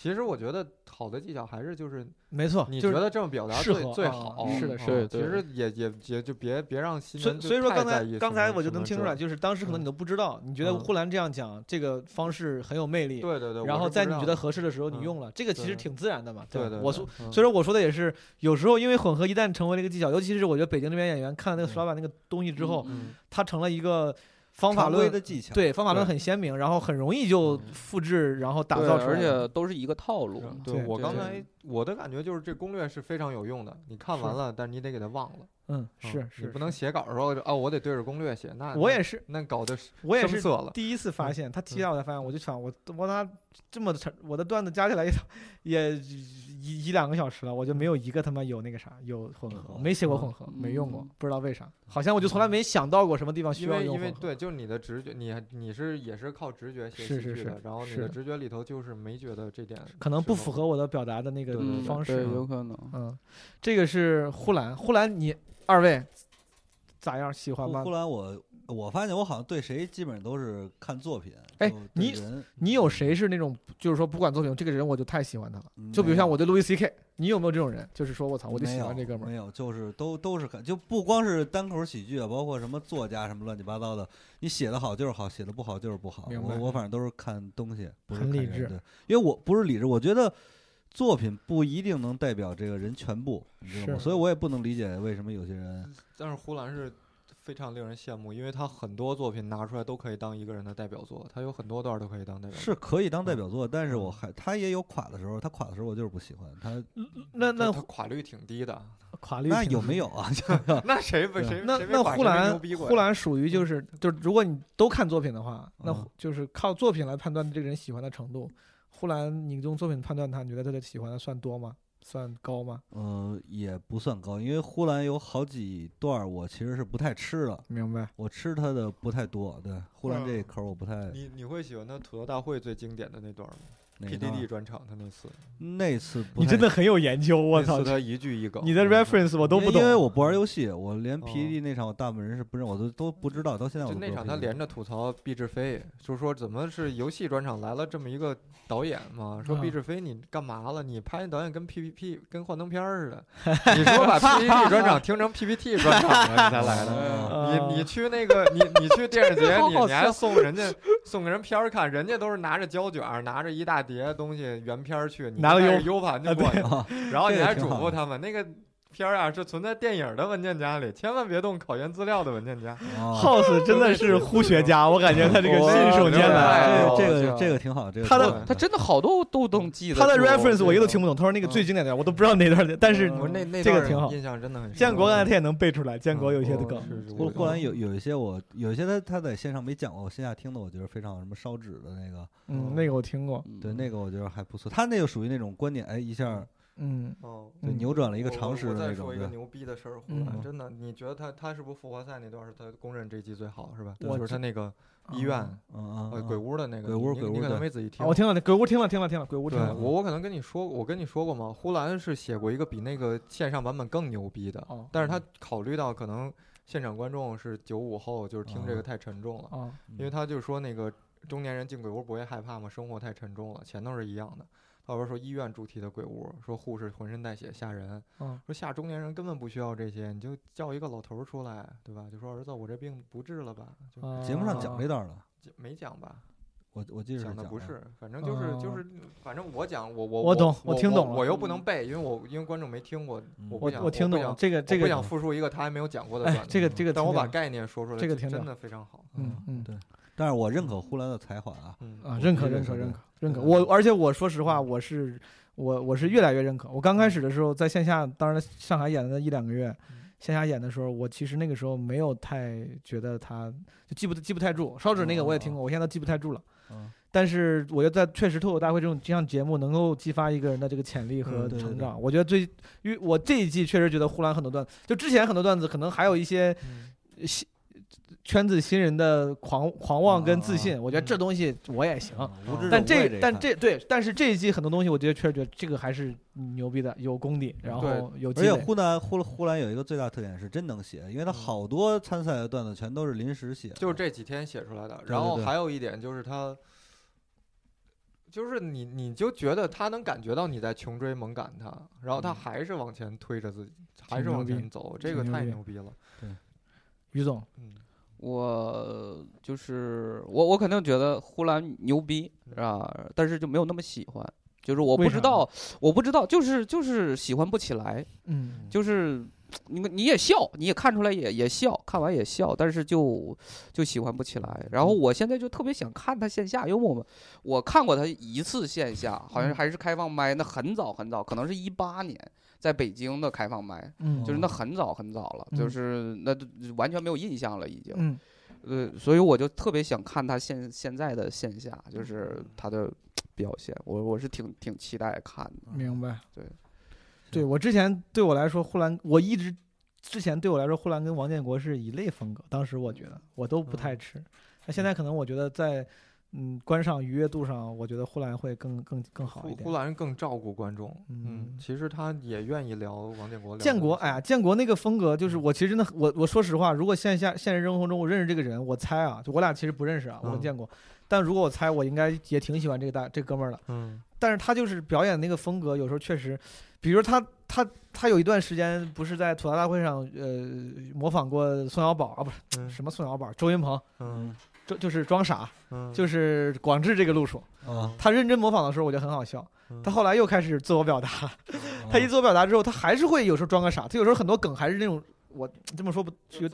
其实我觉得好的技巧还是就是没错，就是你觉得这么表达适最最好，是的嗯是的其实也也也就别别让新所以人所以说刚才刚才我就能听出来，就是当时可能嗯你都不知道，你觉得嗯呼兰这样讲这个方式很有魅力，对对对，然后在你觉得合适的时候你嗯用了，这个其实挺自然的嘛。对对，我说，所以说我说的也是，有时候因为混合一旦成为了一个技巧，尤其是我觉得北京这边演员看了那个石老板那个东西之后，嗯它成了一个方法论的技巧，对方法论很鲜明，然后很容易就嗯复制，然后打造出来而。且都是一个套路。对对我刚才我的感觉就是这攻略是非常有用的，你看完了，但是你得给它忘了，嗯，嗯是是，你不能。写稿的时候哦，我得对着攻略写，那那我也是，那搞得是我也是第一次发嗯现，他提到我才发现，我就想我我他这么长，我的段子加起来也 也一一两个小时了，我就没有一个他妈有那个啥有混合，没写过混合，没用过嗯，不知道为啥，好像我就从来没想到过什么地方需因为要用混合。因为对，就是你的直觉，你还你是也是靠直觉写是是是喜剧的，然后你是的直觉里头就是没觉得这点可能不符合我的表达的那个对对对对，方式。有可能。嗯，这个是呼兰，呼兰你二位咋样？喜欢吗呼呼？兰我我发现我好像对谁基本上都是看作品，哎你你有谁是那种就是说不管作品，这个人我就太喜欢他了？嗯就比如像我对路易 C K，你有没有这种人？就是说我操，我就喜欢这哥们儿。没有，就是都都是看，就不光是单口喜剧啊，包括什么作家什么乱七八糟的，你写的好就是好，写的不好就是不好。明白我我反正都是看东西，不是很理智看人对，因为我不是理智，我觉得作品不一定能代表这个人全部，你知道吗？是所以我也不能理解为什么有些人但是胡兰是非常令人羡慕，因为他很多作品拿出来都可以当一个人的代表作，他有很多段都可以当代表作。是可以当代嗯表作，但是我嗯还他也有垮的时候，他垮的时候我就是不喜欢他。那那垮率挺低的，垮率那有没有啊？那谁不谁那那呼兰呼兰属于就是就是，如果你都看作品的话，那嗯就是靠作品来判断这个人喜欢的程度。呼兰，你用作品判断他，你觉得他的喜欢的算多吗？算高吗？呃，也不算高，因为呼兰有好几段儿我其实是不太吃的，明白。我吃它的不太多。对，呼兰这一口儿我不太。你你会喜欢它吐槽大会最经典的那段吗？PDD 专场他那次，那次不太你真的很有研究，我操次！他一句一梗，你的嗯 reference 我都不懂。因为我不玩游戏，我连哦 PDD 那场我大部分人是不认，我都都不知道，到现在我都不知道就那场他 PDD 连着吐槽毕志飞，就说怎么是游戏专场来了这么一个导演嘛？说啊毕志飞你干嘛了？你拍导演跟 PPT 跟幻灯片儿似的，你说把 PDD 专场听成 PPT 专场了，你才来的。哦 啊你你去那个你你去电影节，好好你你还送人家送个人片儿看，人家都是拿着胶卷儿，拿着一大叠东西原片儿去，你拿个 U- 盘就啊过去了，啊，然后你还嘱咐他们那个。片儿啊，是存在电影的文件夹里，千万别动考研资料的文件夹。哦 House 真的是呼学家，我感觉他这个信手拈来。哦这个这个挺好，这个他的他真的好多都能记得。他的 reference 我一个都听不不懂，他说那个嗯最经典的我都不知道哪段的，但是这个挺好印象真的很。建国刚才他也能背出来，建国有一些的嗯梗。是是是呼呼兰有有一些我有一些他他在线上没讲过，我线下听的我觉得非常好什么烧纸的那个，嗯，那个我听过。对那个我觉得还不错。他那个属于那种观点，哎一下嗯，哦，扭转了一个我常识我的那种。对，再说一个牛逼的事儿，呼嗯兰真的，你觉得他他是不是复活赛那段是他公认这季最好是吧？我就是他那个医院呃鬼屋的那个，鬼屋鬼屋你可能没仔细听啊，我。听了，鬼屋听了，听了，听了，鬼屋听了。对我，我可能跟你说，我跟你说过吗？呼兰是写过一个比那个线上版本更牛逼的，哦但是他考虑到可能现场观众是九五后，就是听这个哦太沉重了，啊，因为他就说那个中年人进鬼屋不会害怕吗？生活太沉重了，钱都是一样的。他边说医院主题的鬼屋，说护士浑身带血吓人，嗯说吓中年人根本不需要这些，你就叫一个老头儿出来，对吧？就说儿子，我这病不治了吧？就啊节目上讲这段了，没讲吧？我我记得是讲的不是，反正就是就哦是，反正我讲我我我懂我我听懂了我又不能背，因为我因为观众没听过，嗯我不想我我听懂了这个这个不想复述一个他还没有讲过的哎段，子，这个这个但我把概念说出来，这个真的非常好。嗯嗯对，但是我认可呼兰的才华啊，嗯啊，认可认可认可认可。嗯我而且我说实话，我是我我是越来越认可。我刚开始的时候在线下，当然上海演的那一两个月，嗯线下演的时候，我其实那个时候没有太觉得他就记不记不太住。烧纸那个我也听过，我现在都记不太住了。嗯，但是我觉得在确实脱口大会这种这样节目能够激发一个人的这个潜力和成长。我觉得最，因为我这一季确实觉得呼兰很多段，就之前很多段子可能还有一些嗯新圈子新人的狂狂妄跟自啊信，我觉得这嗯东西我也行。但这但这对，但是这一季很多东西，我觉得确实觉得这个还是牛逼的，有功底，然后有。而且呼兰呼呼兰有一个最大特点是真能写，因为他嗯好多参赛的段子全都是临时写，就是这几天写出来的。然后还有一点就是他，就是你你就觉得他能感觉到你在穷追猛赶他，然后他还是往前推着自己，还是往前走，这个太牛逼了。于总，嗯，我就是我，我肯定觉得呼兰牛逼啊，但是就没有那么喜欢。就是我不知道，我不知道，就是就是喜欢不起来，嗯，就是 你们你也笑，你也看出来也也笑，看完也笑，但是就就喜欢不起来。然后我现在就特别想看他线下，因为我们我看过他一次线下，好像嗯。还是开放麦，那很早很早，可能是一八年在北京的开放麦，嗯，就是那很早很早了，就嗯是那完全没有印象了已经。嗯呃，所以我就特别想看他现现在的线下，就是他的表现，我我是挺挺期待看的。明白。对，对我之前对我来说，呼兰我一直之前对我来说，呼兰跟王建国是一类风格。当时我觉得我都不太吃，那现在可能我觉得在嗯观赏愉悦度上，我觉得呼兰会更更更好一点呼呼。兰更照顾观众，嗯嗯，其实他也愿意聊王建国。建国，哎呀，建国那个风格，就是我其实真的，我我说实话，如果线下现实生活中我认识这个人，我猜啊，就我俩其实不认识啊，我跟嗯建国，但如果我猜，我应该也挺喜欢这个大这哥们儿的。嗯但是他就是表演那个风格，有时候确实，比如他他他有一段时间不是在吐槽大会上，呃，模仿过宋小宝啊，不是嗯什么宋小宝，周云鹏，嗯就就是装傻，嗯，就是广智这个路数。啊，他认真模仿的时候，我觉得很好笑。嗯他后来又开始自我表达，他一自我表达之后，他还是会有时候装个傻，他有时候很多梗还是那种我这么说不有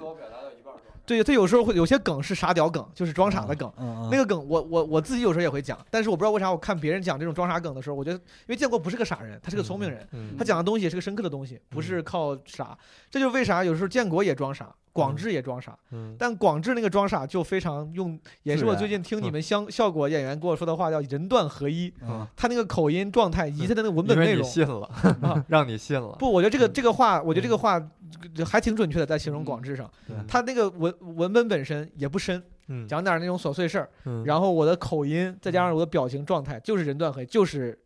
对他有时候会有些梗是傻屌梗，就是装傻的梗。嗯，那个梗我我我自己有时候也会讲，但是我不知道为啥我看别人讲这种装傻梗的时候，我觉得因为建国不是个傻人，他是个聪明人，嗯他讲的东西也是个深刻的东西，不是靠傻。这就是为啥有时候建国也装傻，广智也装傻，嗯。但广智那个装傻就非常用，也是我最近听你们相效果演员跟我说的话叫人段合一，嗯他那个口音状态以及他的那个文本内容。信了，啊 让你信了。不，我觉得这个这个话，我觉得这个话还挺准确的，在形容广智上，他那个文文本本身也不深，嗯，讲点那种琐碎事儿，嗯。然后我的口音再加上我的表情状态，就是人段合一，就是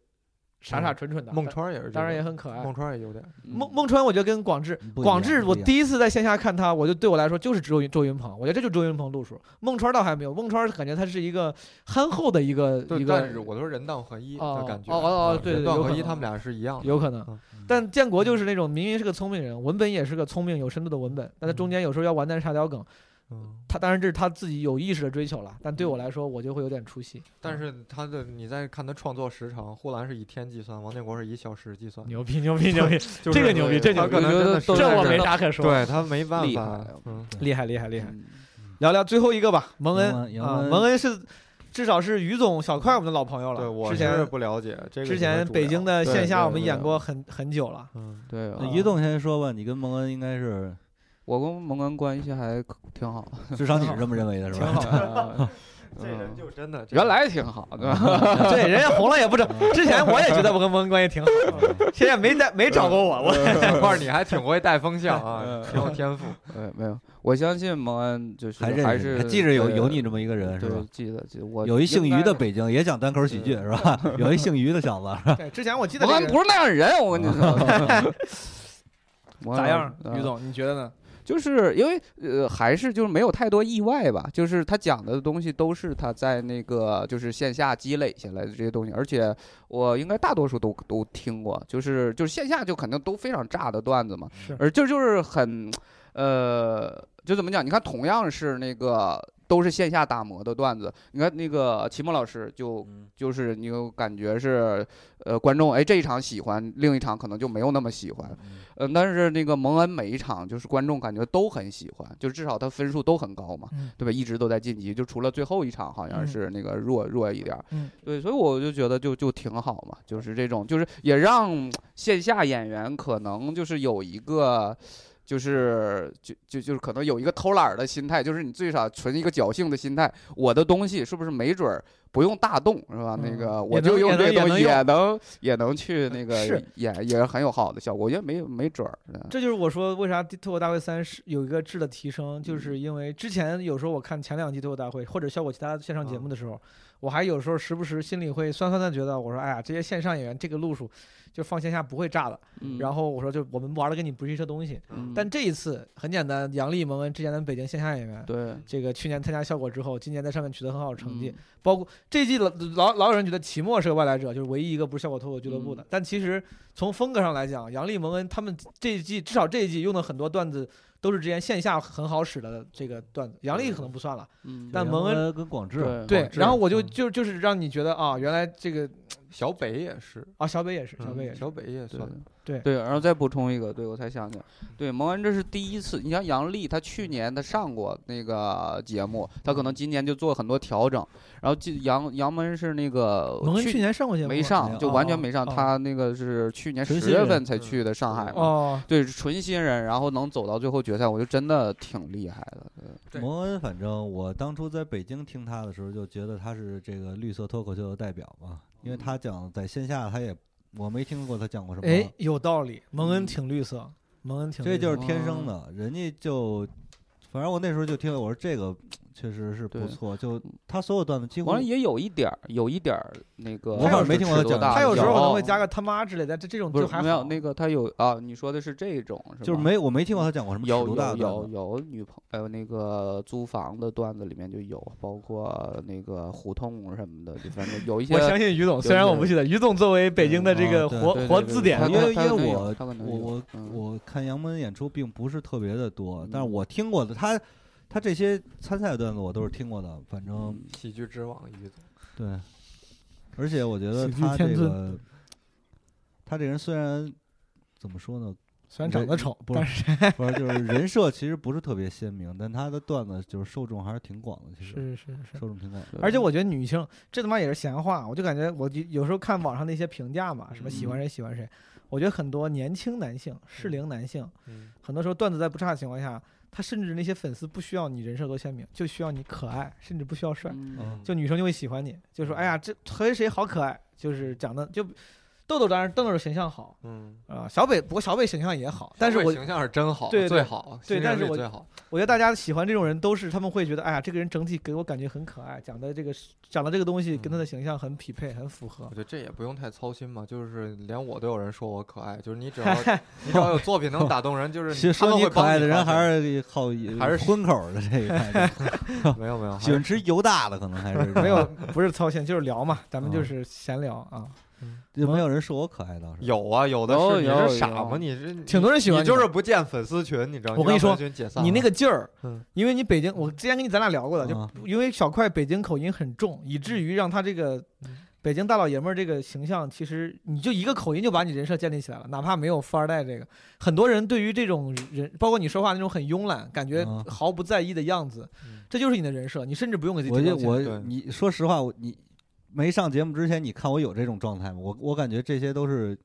傻傻蠢蠢的。孟川也是当然也很可爱。孟川也有点，孟孟川，我觉得跟广智，不一样广志，我第一次在线下看他，我就对我来说就是周云周云鹏，我觉得这就是周云鹏路数。孟川倒还没有，孟川感觉他是一个憨厚的一个对一，个但是我都是人道合一哦的感觉。哦哦哦对对有可能合一他们俩是一样的。有可能嗯，但建国就是那种明明是个聪明人，文本也是个聪明有深度的文本，但他中间有时候要完蛋傻屌梗，嗯，他当然这是他自己有意识的追求了，但对我来说我就会有点出戏。但是他的你再看他创作时长，呼兰是以天计算，王建国是以小时计算，牛逼牛逼牛逼，就是这个牛逼这牛可能这我没啥可说。对他没办法，嗯，厉害厉害厉害。嗯聊聊最后一个吧，蒙恩蒙恩是至少是于总小块我们的老朋友了。对我是之前不了解这个之前北京的线下我们演过很很久了。嗯，对于总先说吧，你跟蒙恩应该是，我跟蒙恩关系还挺好，至少你是这么认为的，是吧？挺好的。啊 这人嗯就真的原来挺好，对吧？对，人家红了也不整。之前我也觉得我跟蒙恩关系挺好，现在没带没找过我，我这块儿你还挺会带风向啊，嗯挺有天赋。呃，没有，我相信蒙恩就是还认识还是记着有有你这么一个人是吧？记得记得，我有一姓于的北京也讲单口喜剧是吧？有一姓于的小子是吧？对之前我记得这个蒙恩不是那样的人，我跟你说。咋样，呃于总你觉得呢？就是因为呃，还是就是没有太多意外吧，就是他讲的东西都是他在那个就是线下积累下来的这些东西，而且我应该大多数都都听过，就是就是线下就肯定都非常炸的段子嘛，是而这就是很呃，就怎么讲？你看，同样是那个。都是线下打磨的段子，你看那个齐墨老师就就是你有感觉是，呃，观众哎这一场喜欢，另一场可能就没有那么喜欢，嗯，但是那个蒙恩每一场就是观众感觉都很喜欢，就至少他分数都很高嘛，嗯。对吧？一直都在晋级，就除了最后一场好像嗯。是那个弱、弱一点儿，嗯，对，所以我就觉得就就挺好嘛，就是这种，就是也让线下演员可能就是有一个。就是就就就是可能有一个偷懒儿的心态，就是你最少存一个侥幸的心态，我的东西是不是没准儿不用大动是吧？那嗯个我就用这个东西也也能也能去那个也是很有好的效果，我觉得没没准儿。这就是我说为啥脱口大会三是有一个质的提升，就是因为之前有时候我看前两季脱口大会或者效果其他线上节目的时候，我还有时候时不时心里会酸酸的觉得，我说哎呀，这些线上演员这个路数就放线下不会炸的。嗯然后我说就我们玩的跟你不是一车东西。嗯但这一次很简单，杨笠、蒙恩之前的北京线下演员，对这个去年参加效果之后，今年在上面取得很好的成绩，嗯包括这一季老老老有人觉得齐墨是个外来者，就是唯一一个不是效果脱口俱乐部的。嗯但其实从风格上来讲，杨笠、蒙恩他们这一季至少这一季用的很多段子都是之前线下很好使的这个段子。杨笠可能不算了，嗯，但蒙恩恩跟广志，对然后我就嗯就就是让你觉得啊，原来这个小北也是，啊，小北也是，小嗯北也是，小北也对算，对对，然后再补充一个，对我才想起来，对蒙恩这是第一次。你像杨笠，他去年他上过那个节目，他可能今年就做很多调整。然后记杨杨蒙恩是那个蒙恩去年上过节目没上，就完全没上，哦他那个是去年十月份才嗯去的上海嘛。哦，对，纯新人，然后能走到最后决赛，我就真的挺厉害的。蒙恩，反正我当初在北京听他的时候，就觉得他是这个绿色脱口秀的代表嘛，因为他讲在线下他也我没听过他讲过什么，哎，有道理，蒙恩嗯挺绿色，蒙恩挺绿色，这就是天生的，人家就，反正我那时候就听了，我说这个确实是不错，就他所有段子几乎完了也有一点儿，有一点儿那个。我好像没听过他讲他有时候可能会加个他妈之类的，这这种不就还好没有那个他有啊？你说的是这种是吧？就是没我没听过他讲过什么有有有有女朋呃那个租房的段子里面就有，包括那个胡同什么的，就反正有一些我相信于总，虽然我不记得，于总作为北京的这个活活字典，因为因为我我我嗯我看杨门演出并不是特别的多，但是嗯我听过的他他这些参赛的段子我都是听过的，反正嗯喜剧之王于总，对，而且我觉得他这个他这人虽然怎么说呢，虽然长得丑，不是是不是就是人设其实不是特别鲜明，但他的段子就是受众还是挺广的，其实是是是。受众挺广的。而且我觉得女性这他妈也是闲话，我就感觉我就有时候看网上那些评价嘛，什么喜欢谁喜欢谁，我觉得很多年轻男性、适龄男性，嗯，很多时候段子在不差的情况下，他甚至那些粉丝不需要你人设多鲜明，就需要你可爱，甚至不需要帅，就女生就会喜欢你，就说哎呀这和谁好可爱，就是讲的就豆豆当然豆豆的形象好嗯，啊、小北不过小北形象也好，但是我形象是真好，对对最好，对但是我最好，我觉得大家喜欢这种人都是他们会觉得哎呀这个人整体给我感觉很可爱，讲的这个讲的这个东西跟他的形象很匹配，很符合我觉。得这也不用太操心嘛，就是连我都有人说我可爱，就是你只 要你只要有作品能打动人，就是其实说你可爱的人还是好还是荤口的这个态度，没有没有，喜欢吃油大的可能还是没有，不是操心，就是聊嘛，咱们就嗯是闲聊啊。就没有人说我可爱倒是有啊，有的是，你有有是傻吗？你是挺多人喜欢你就是不建粉丝群，你知道？我跟你说你那个劲儿嗯，因为你北京，我之前跟你咱俩聊过的，就啊因为小快北京口音很重，以至于让他这个嗯。北京大老爷们儿这个形象，其实你就一个口音就把你人设建立起来了，哪怕没有富二代这个，很多人对于这种人，包括你说话那种很慵懒，感觉啊毫不在意的样子嗯，这就是你的人设，你甚至不用给自己我就贴标签。我对。你说实话，我你没上节目之前，你看我有这种状态吗？我我感觉这些都是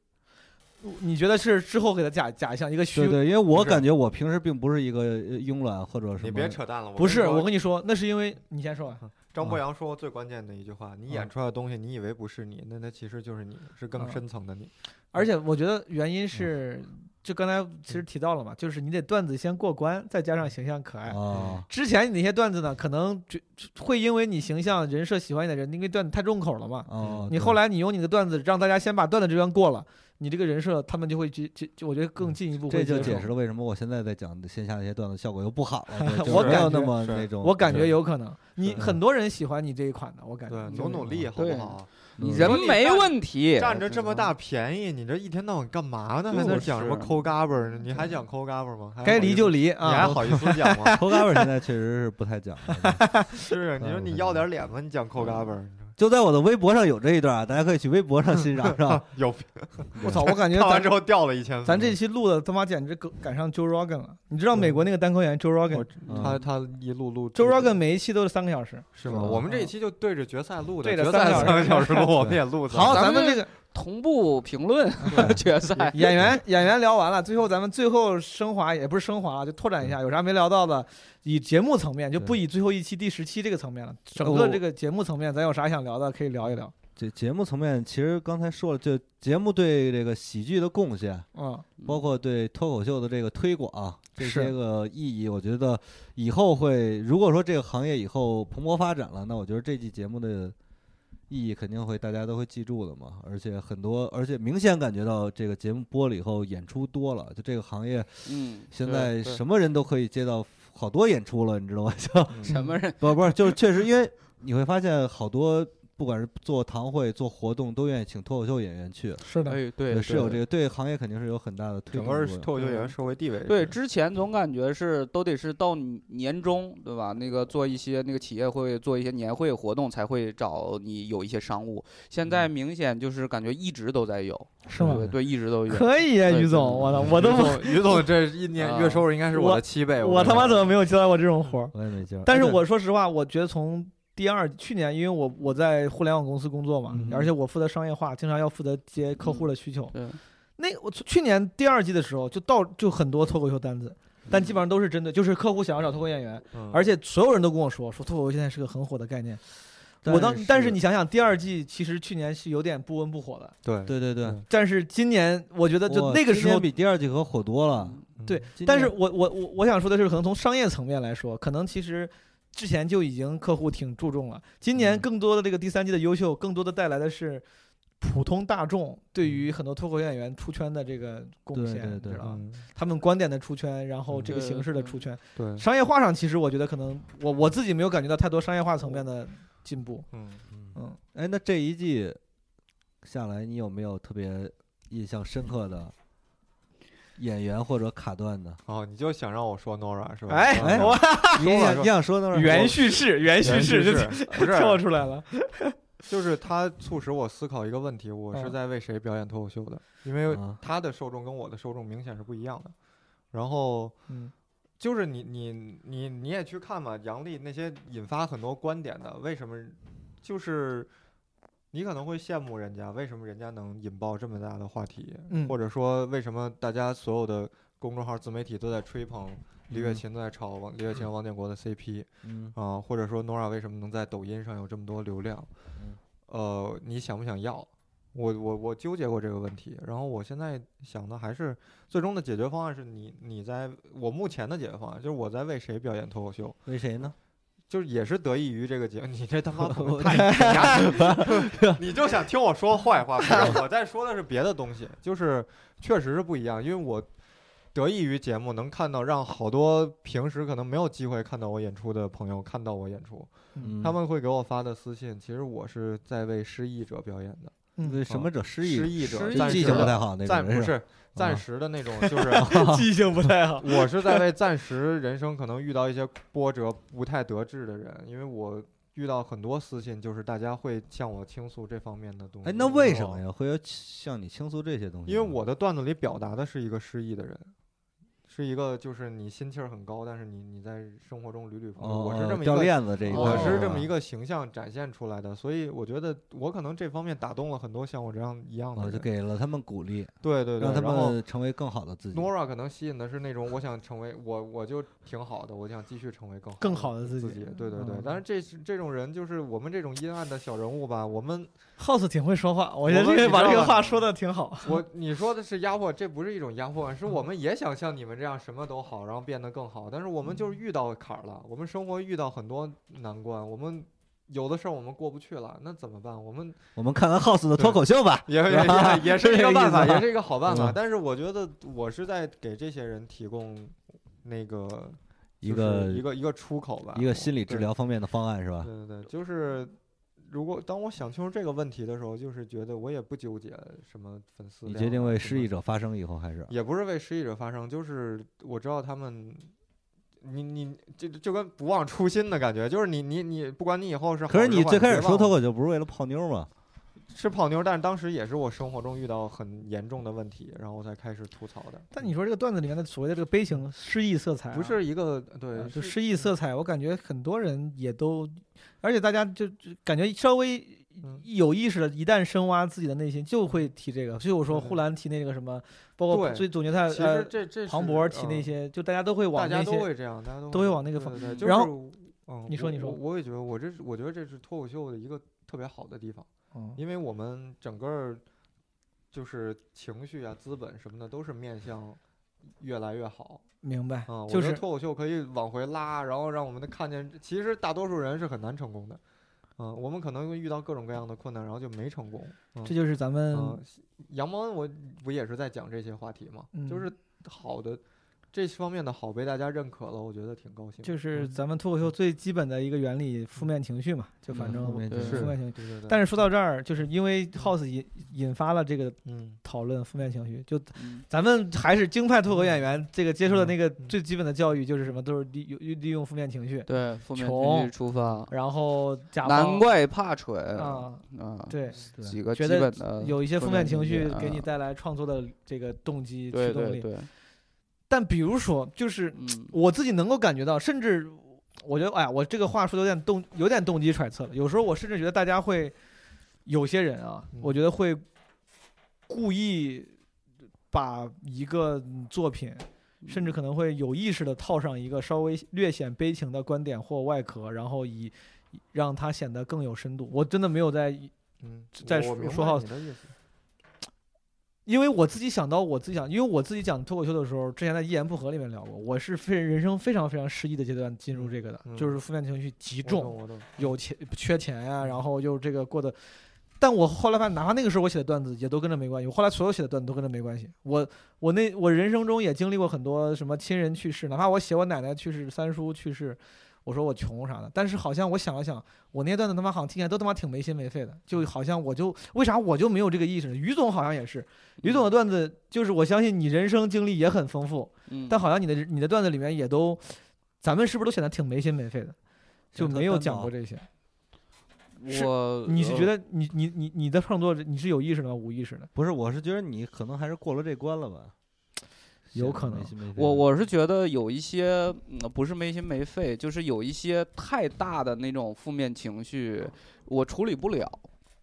你觉得是之后给他假假象一个虚对对，因为我感觉我平时并不是一个呃慵懒或者什么。你别扯淡了，不是，我跟跟你说，那是因为你先说完。张博洋说过最关键的一句话：你演嗯出来的东西，你以为不是你，那那其实就是你，是更嗯深层的你。而且我觉得原因是，就刚才其实提到了嘛，就是你得段子先过关，再加上形象可爱。哦，之前你那些段子呢，可能就会因为你形象、人设喜欢你的人，因为段子太重口了嘛。哦，你后来你用你的段子让大家先把段子这边过了，你这个人设他们就会去就就我觉得更进一步这就解释。了为什么我现在在讲线下那些段子效果又不好了，我感就是没有那觉么是那种。我感觉有可能，你很多人喜欢你这一款的，我感觉对，努努力，好不好？你嗯人没问题，占着这么大便宜，你这一天到晚干嘛呢？还在讲什么抠嘎巴儿呢？你还讲抠嘎巴儿吗？还该离好意思，就离啊。你还好意思讲吗？抠嘎巴现在确实是不太讲了。是啊，你说你要点脸吗？你讲抠嘎巴儿，就在我的微博上有这一段啊，大家可以去微博上欣赏，是吧？有我操，我感觉咱看完之后掉了一千分。咱这期录的他妈简直赶赶上 Joe Rogan 了。你知道美国那个单口演员 Joe 我 Rogan，嗯他他一路录 Joe Rogan 每一期都是三个小时。是吗？嗯我们这一期就对着决赛录的，对赛三个小时录，我们也录。好，咱们这个同步评论 决赛。演员演员聊完了，最后咱们最后升华也不是升华了，就拓展一下，有啥没聊到的，以节目层面就不以最后一期第十期这个层面了，整个这个节目层面，咱有啥想聊的可以聊一聊。这节目层面，其实刚才说了，就节目对这个喜剧的贡献，嗯，包括对脱口秀的这个推广，这些个意义，我觉得以后会，如果说这个行业以后蓬勃发展了，那我觉得这季节目的意义肯定会大家都会记住的嘛。而且很多，而且明显感觉到这个节目播了以后，演出多了，就这个行业嗯，现在什么人都可以接到好多演出了，你知道吗？就 什么人？不不是，就是确实，因为你会发现好多不管是做堂会、做活动，都愿意请脱口秀演员去。是的，哎，对，是有这个，对行业肯定是有很大的推动整个。脱口秀演员社会地位对，之前总感觉是都得是到年终，对吧？那个做一些那个企业会做一些年会活动才会找你有一些商务，现在明显就是感觉一直都在有，是吗？对对，一直都有。可以啊，于总，我操，我都于总，于总这一年啊月收入应该是我我的七倍。我他妈怎么没有接到过这种活儿？我也没劲儿。但是我说实话，我觉得从第二去年，因为我我在互联网公司工作嘛，嗯而且我负责商业化，经常要负责接客户的需求。对，那我去年第二季的时候，就到就很多脱口秀单子，但基本上都是针对，就是客户想要找脱口演员，嗯而且所有人都跟我说，说脱口秀现在是个很火的概念。我当，但是你想想，第二季其实去年是有点不温不火的，对对对但是今年我觉得就那个时候比第二季可火多了。嗯对但是我我我我想说的是，可能从商业层面来说，可能其实之前就已经客户挺注重了。今年嗯。更多的这个第三季的优秀，更多的带来的是普通大众对于很多脱口秀演员出圈的这个贡献，对他们观点的出圈，然后这个形式的出圈，对，商业化上其实我觉得可能我我自己没有感觉到太多商业化层面的进步。嗯，嗯，哎，那这一季下来，你有没有特别印象深刻的演员或者卡段的？哦，你就想让我说 Nora 是吧？哎哎我你想你想说的是原叙事，原叙事就跳出来了。就是他促使我思考一个问题：我是嗯在为谁表演脱口秀的？因为啊他的受众跟我的受众明显是不一样的。然后嗯就是你你你你也去看嘛，杨笠那些引发很多观点的，为什么？就是你可能会羡慕人家，为什么人家能引爆这么大的话题？嗯或者说为什么大家所有的公众号自媒体都在吹捧李雪嗯琴，都在炒王李雪琴、王建国的 CP 嗯啊、或者说 Nora 为什么能在抖音上有这么多流量？嗯呃，你想不想要？我我我纠结过这个问题，然后我现在想的还是最终的解决方案是你你在我目前的解决方案就是我在为谁表演脱口秀，为谁呢？就是也是得益于这个节目。你这他妈怎么 太假 你就想听我说坏话？不是，我在说的是别的东西，就是确实是不一样，因为我得益于节目能看到让好多平时可能没有机会看到我演出的朋友看到我演出，嗯他们会给我发的私信，其实我是在为失忆者表演的。为什么者失忆？失忆者失忆记性不太好那种人暂不是暂啊时的那种，就是 记性不太好。我是在为暂时人生可能遇到一些波折不太得志的人，因为我遇到很多私信，就是大家会向我倾诉这方面的东西。哎，那为什么？呀？会有向你倾诉这些东西？因为我的段子里表达的是一个失忆的人。是一个，就是你心气儿很高，但是你你在生活中屡屡碰。我是这么一掉个链子这一块，我是这么一个形象展现出来的，所以我觉得我可能这方面打动了很多像我这样一样的我就人。给了他们鼓励，对对对，让他们成为更好的自己。Nora 可能吸引的是那种我想成为我我就挺好的，我想继续成为更好更好的自自己对对对嗯，但是这是这种人就是我们这种阴暗的小人物吧，我们 House 挺会说话，我觉得这个把这个话说的挺好。我你说的是压迫，这不是一种压迫感，是我们也想像你们这样什么都好，然后变得更好，但是我们就是遇到坎儿了，我们生活遇到很多难关，我们有的事儿我们过不去了，那怎么办？我们我们看看 House 的脱口秀吧。也也也也是一个办法，也是一个好办法。嗯但是我觉得我是在给这些人提供那个一个一个一个出口吧，一个心理治疗方面的方案是吧？对对对，就是如果当我想清楚这个问题的时候，就是觉得我也不纠结什么粉丝。你决定为失意者发声以后，还是也不是为失意者发声，就是我知道他们，你你就就跟不忘初心的感觉，就是你你你，不管你以后是可是你最开始说脱口秀不是为了泡妞吗？是泡妞，但是当时也是我生活中遇到很严重的问题，然后我才开始吐槽的，但你说这个段子里面的所谓的这个悲情诗意色彩啊、不是一个对呃，就是诗意色彩，我感觉很多人也都，而且大家就就感觉稍微嗯有意识的，一旦深挖自己的内心，就会提这个。所以我说对呼兰提那个什么，包括对最总决赛其呃实这这庞博提那，嗯些，就大家都会大家往那些。都会这样，大家都都会往那个方对对对然后嗯，你说你说我我也觉得我这是我觉得这是脱口秀的一个特别好的地方。嗯因为我们整个儿就是情绪啊、资本什么的都是面向越来越好明白啊。，就是脱口秀可以往回拉，然后让我们的看见，其实大多数人是很难成功的。嗯、我们可能会遇到各种各样的困难，然后就没成功。嗯这就是咱们嗯，杨蒙我不也是在讲这些话题吗？嗯就是好的这方面的好被大家认可了，我觉得挺高兴。就是嗯咱们脱口秀最基本的一个原理，负面情绪嘛，就反嗯正对负面情绪是负面情绪。对对对，但是说到这儿，就是因为 House 引引发了这个嗯讨论，负面情绪，就嗯咱们还是京派脱口演员，这个接受的那个嗯最基本的教育就是什么，都是利用利用负面情绪，对，负面情绪出发，然后假难怪怕蠢啊，啊，对，几个基觉得本的有一些负面情绪给你啊带来创作的这个动机驱动力。但比如说，就是嗯我自己能够感觉到，甚至我觉得，哎呀，我这个话说的有点动，有点动机揣测了。有时候我甚至觉得大家会，有些人啊，嗯我觉得会故意把一个作品，甚至可能会有意识的套上一个稍微略显悲情的观点或外壳，然后以让它显得更有深度。我真的没有在嗯，在说说好。因为我自己想到我自己想，因为我自己讲脱口秀的时候，之前在一言不合里面聊过，我是非人生非常非常失意的阶段进入这个的，嗯就是负面情绪极重。有钱缺钱呀、然后又这个过得，但我后来发现，哪怕那个时候我写的段子也都跟这没关系，我后来所有写的段子都跟这没关系。我我那我人生中也经历过很多什么亲人去世，哪怕我写我奶奶去世、三叔去世，我说我穷啥的，但是好像我想了想，我那些段子他妈好像听起来都他妈挺没心没肺的，就好像我就为啥我就没有这个意识呢？于总好像也是，于总的段子就是我相信你人生经历也很丰富，嗯但好像你的你的段子里面也都，咱们是不是都显得挺没心没肺的？就没有讲过这些。是我你是觉呃得你你你你的创作你是有意识的吗？无意识的？不是，我是觉得你可能还是过了这关了吧，有可能我我是觉得有一些、嗯、不是没心没肺，就是有一些太大的那种负面情绪，我处理不了。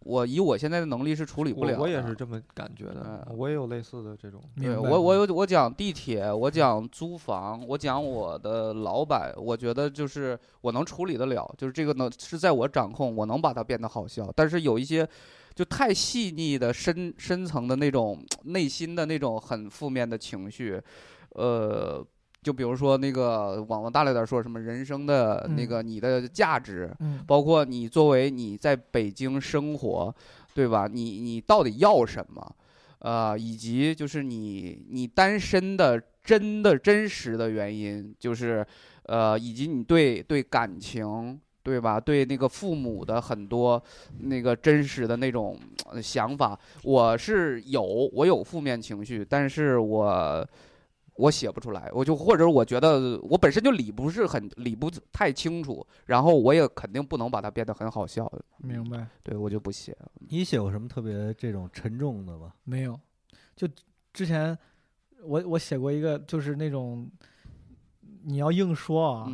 我以我现在的能力是处理不了。我我也是这么感觉的，嗯我也有类似的这种。对我我有我讲地铁，我讲租房，我讲我的老板，我觉得就是我能处理得了，就是这个能是在我掌控，我能把它变得好笑。但是有一些就太细腻的深深层的那种内心的那种很负面的情绪，呃。就比如说那个往往大了点说，什么人生的那嗯个你的价值，嗯包括你作为你在北京生活，对吧？你你到底要什么？呃，以及就是你你单身的真的真实的原因，就是呃，以及你对对感情。对吧？对那个父母的很多那个真实的那种呃想法，我是有，我有负面情绪，但是我我写不出来，我就或者我觉得我本身就理不是很理不太清楚，然后我也肯定不能把它变得很好笑，明白对我就不写。你写过什么特别这种沉重的吗？没有？就之前我我写过一个，就是那种你要硬说啊。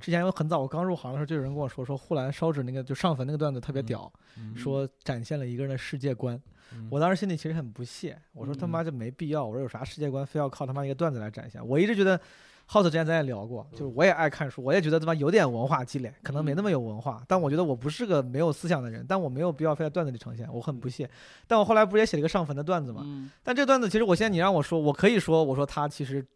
之前有很早，我刚入行的时候，就有人跟我说，说护栏烧纸那个就上坟那个段子特别嗯屌，嗯说展现了一个人的世界观。嗯我当时心里其实很不屑，我说他妈嗯就没必要，我说有啥世界观非要靠他妈一个段子来展现？我一直觉得，House 之前咱也聊过，就是我也爱看书，我也觉得他妈有点文化积累，可能没那么有文化，但我觉得我不是个没有思想的人，但我没有必要非在段子里呈现，我很不屑。但我后来不是也写了一个上坟的段子嘛？嗯但这个段子其实我现在你让我说，我可以说，我说他其实。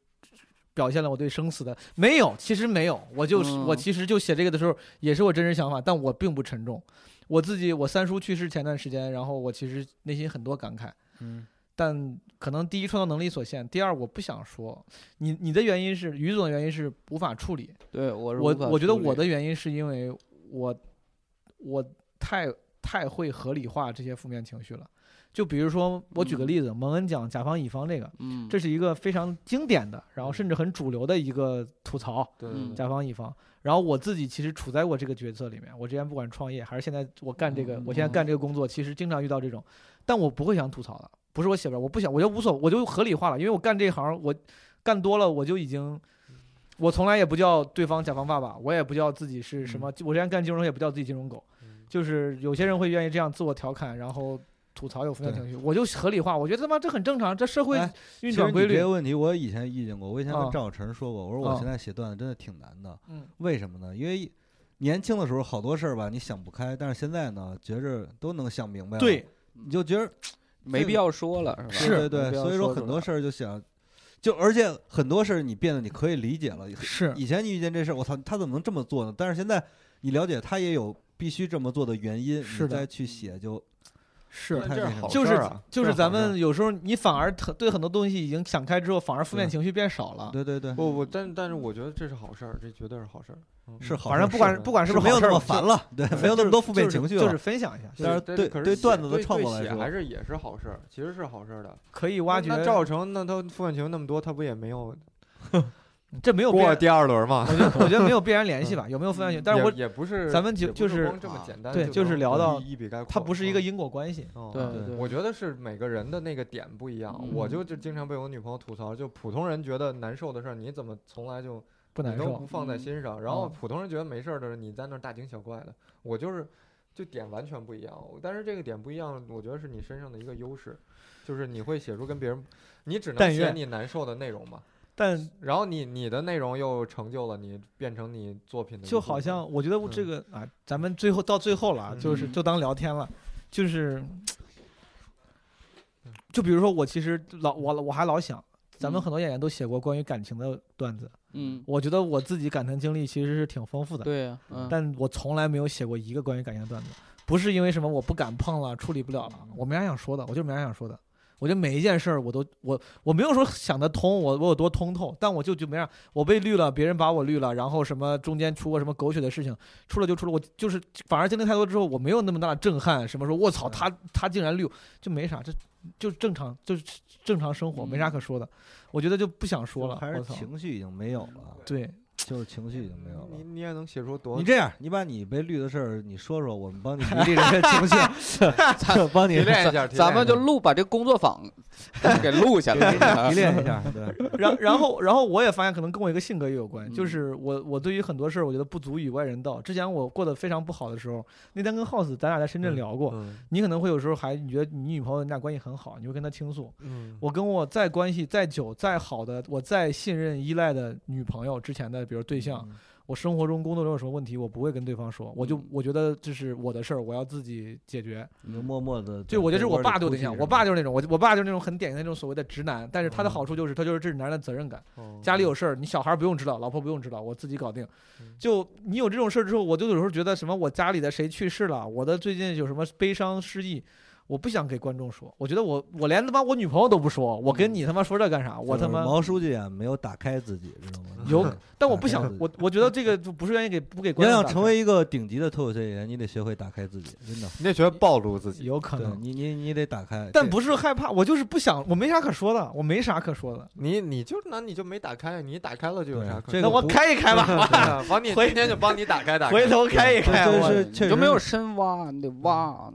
表现了我对生死的没有，其实没有，我就是、嗯我其实就写这个的时候也是我真实想法，但我并不沉重。我自己，我三叔去世前段时间，然后我其实内心很多感慨，嗯但可能第一创造能力所限，第二我不想说。你你的原因是于总的原因是无法处理，对我我我觉得我的原因是因为我我太太会合理化这些负面情绪了。就比如说，我举个嗯例子，蒙恩讲甲方乙方这个，嗯，这是一个非常经典的，然后甚至很主流的一个吐槽，嗯对甲方乙方。然后我自己其实处在过这个角色里面，我之前不管创业还是现在我干这个，嗯我现在干这个工作，其实经常遇到这种，但我不会想吐槽的，不是我写不了，我不想，我就无所，我就合理化了，因为我干这行，我干多了，我就已经。我从来也不叫对方甲方爸爸，我也不叫自己是什么。我之前干金融也不叫自己金融狗，嗯就是有些人会愿意这样自我调侃，然后吐槽有负面情绪，我就合理化。我觉得他妈这很正常，这社会哎运转规律这。个问题我以前遇见过，我以前啊跟赵小晨说过，我说我啊现在写段子真的挺难的，嗯为什么呢？因为年轻的时候好多事儿吧，你想不开，但是现在呢，觉着都能想明白了，对，你就觉得 没必要说了，是吧？是对对所以说很多事儿就想，就而且很多事儿你变得你可以理解了，是以前你遇见这事儿，我操，他怎么能这么做呢？但是现在你了解他也有必须这么做的原因，是你再去写就是太那什么就是好事儿啊就是咱们有时候你反而特对很多东西已经想开之后，反而负面情绪变少了。对对对，不不，但但是我觉得这是好事儿，这绝对是好事儿。嗯是好反正事儿不管不管是是没有那么烦了，对，没有那么多负面情绪了。就是分享一下，但是对可对对段子的创对对作来说写还是也是好事儿，其实是好事儿的。可以挖掘。那赵小成那他负面情绪那么多，他不也没有这没有过第二轮嘛？我觉得我觉得没有必然联系吧，有没有负面情绪？但是我也不是，咱们就就是光这么简单，对就是聊到一一笔概括，它不是一个嗯因果关系。哦对对对，我觉得是每个人的那个点不一样，我嗯就就经常被我女朋友吐槽，就普通人觉得难受的事儿，你怎么从来就不难受都不，放在嗯心上，然后嗯普通人觉得没事儿的时候，你在那儿大惊小怪的，我就是就点完全不一样，但是这个点不一样，我觉得是你身上的一个优势，就是你会写出跟别人，你只能写你难受的内容嘛，但然后你你的内容又成就了你变成你作品的就好像我觉得我这嗯个啊，咱们最后到最后了啊，就是嗯就当聊天了，就是，就比如说我其实老我我还老想，咱们嗯很多演员都写过关于感情的段子，嗯，我觉得我自己感情经历其实是挺丰富的，对呀，嗯，但我从来没有写过一个关于感情的段子，不是因为什么我不敢碰了，处理不了了，我没啥想说的，我就是没啥想说的。我觉得每一件事儿我都我我没有说想得通，我我有多通透，但我就就没让我被绿了，别人把我绿了，然后什么中间出过什么狗血的事情，出了就出了，我就是反而经历太多之后，我没有那么大的震撼，什么说我操他他竟然绿，就没啥，这就正常就是正常生活，没啥可说的，我觉得就不想说了，还是我操，情绪已经没有了，对，就是情绪已经没有了你。你也能写出多你这样，你把你被绿的事儿你说说，我们帮你 理理这些情绪，帮你提炼一下，咱们就录把这工作坊给录下来，提炼一下。对，然然后然后我也发现，可能跟我一个性格也有关，就嗯是我我对于很多事儿，我觉得不足以外人道。之前我过得非常不好的时候，那天跟 House 咱俩在深圳聊过，嗯你可能会有时候还你觉得你女朋友你俩关系很好，你会跟她倾诉。嗯，我跟我再关系再久再好的，我再信任依赖的女朋友之前的，比如对象，嗯我生活中工作中有什么问题，我不会跟对方说，我就嗯我觉得这是我的事儿，我要自己解决。你就默默的。就我觉得这是我爸对我的影响，我爸就就是那种我我爸就是那种很典型的那种所谓的直男，但是他的嗯好处就是他就是这是男人的责任感。哦家里有事儿，你小孩儿不用知道，老婆不用知道，我自己搞定嗯。就你有这种事儿之后，我就有时候觉得什么，我家里的谁去世了，我的最近有什么悲伤失忆，我不想给观众说。我觉得我我连他妈我女朋友都不说，我跟你他妈说这干啥？我他妈，毛书记啊，没有打开自己，知道吗？有 但我不想我我觉得这个就不是愿意给不给观众你。要想成为一个顶级的脱口秀演员，你得学会打开自己，真的。你得学会暴露自己。有可能，你，你你得打开。但不是害怕，我就是不想，我没啥可说的，我没啥可说的。你你就那你就没打开，你打开了就有啥可那我开一开吧，对啊 帮你回今天就帮你打开打开。回头开一开，就是你就没有深挖，你得挖，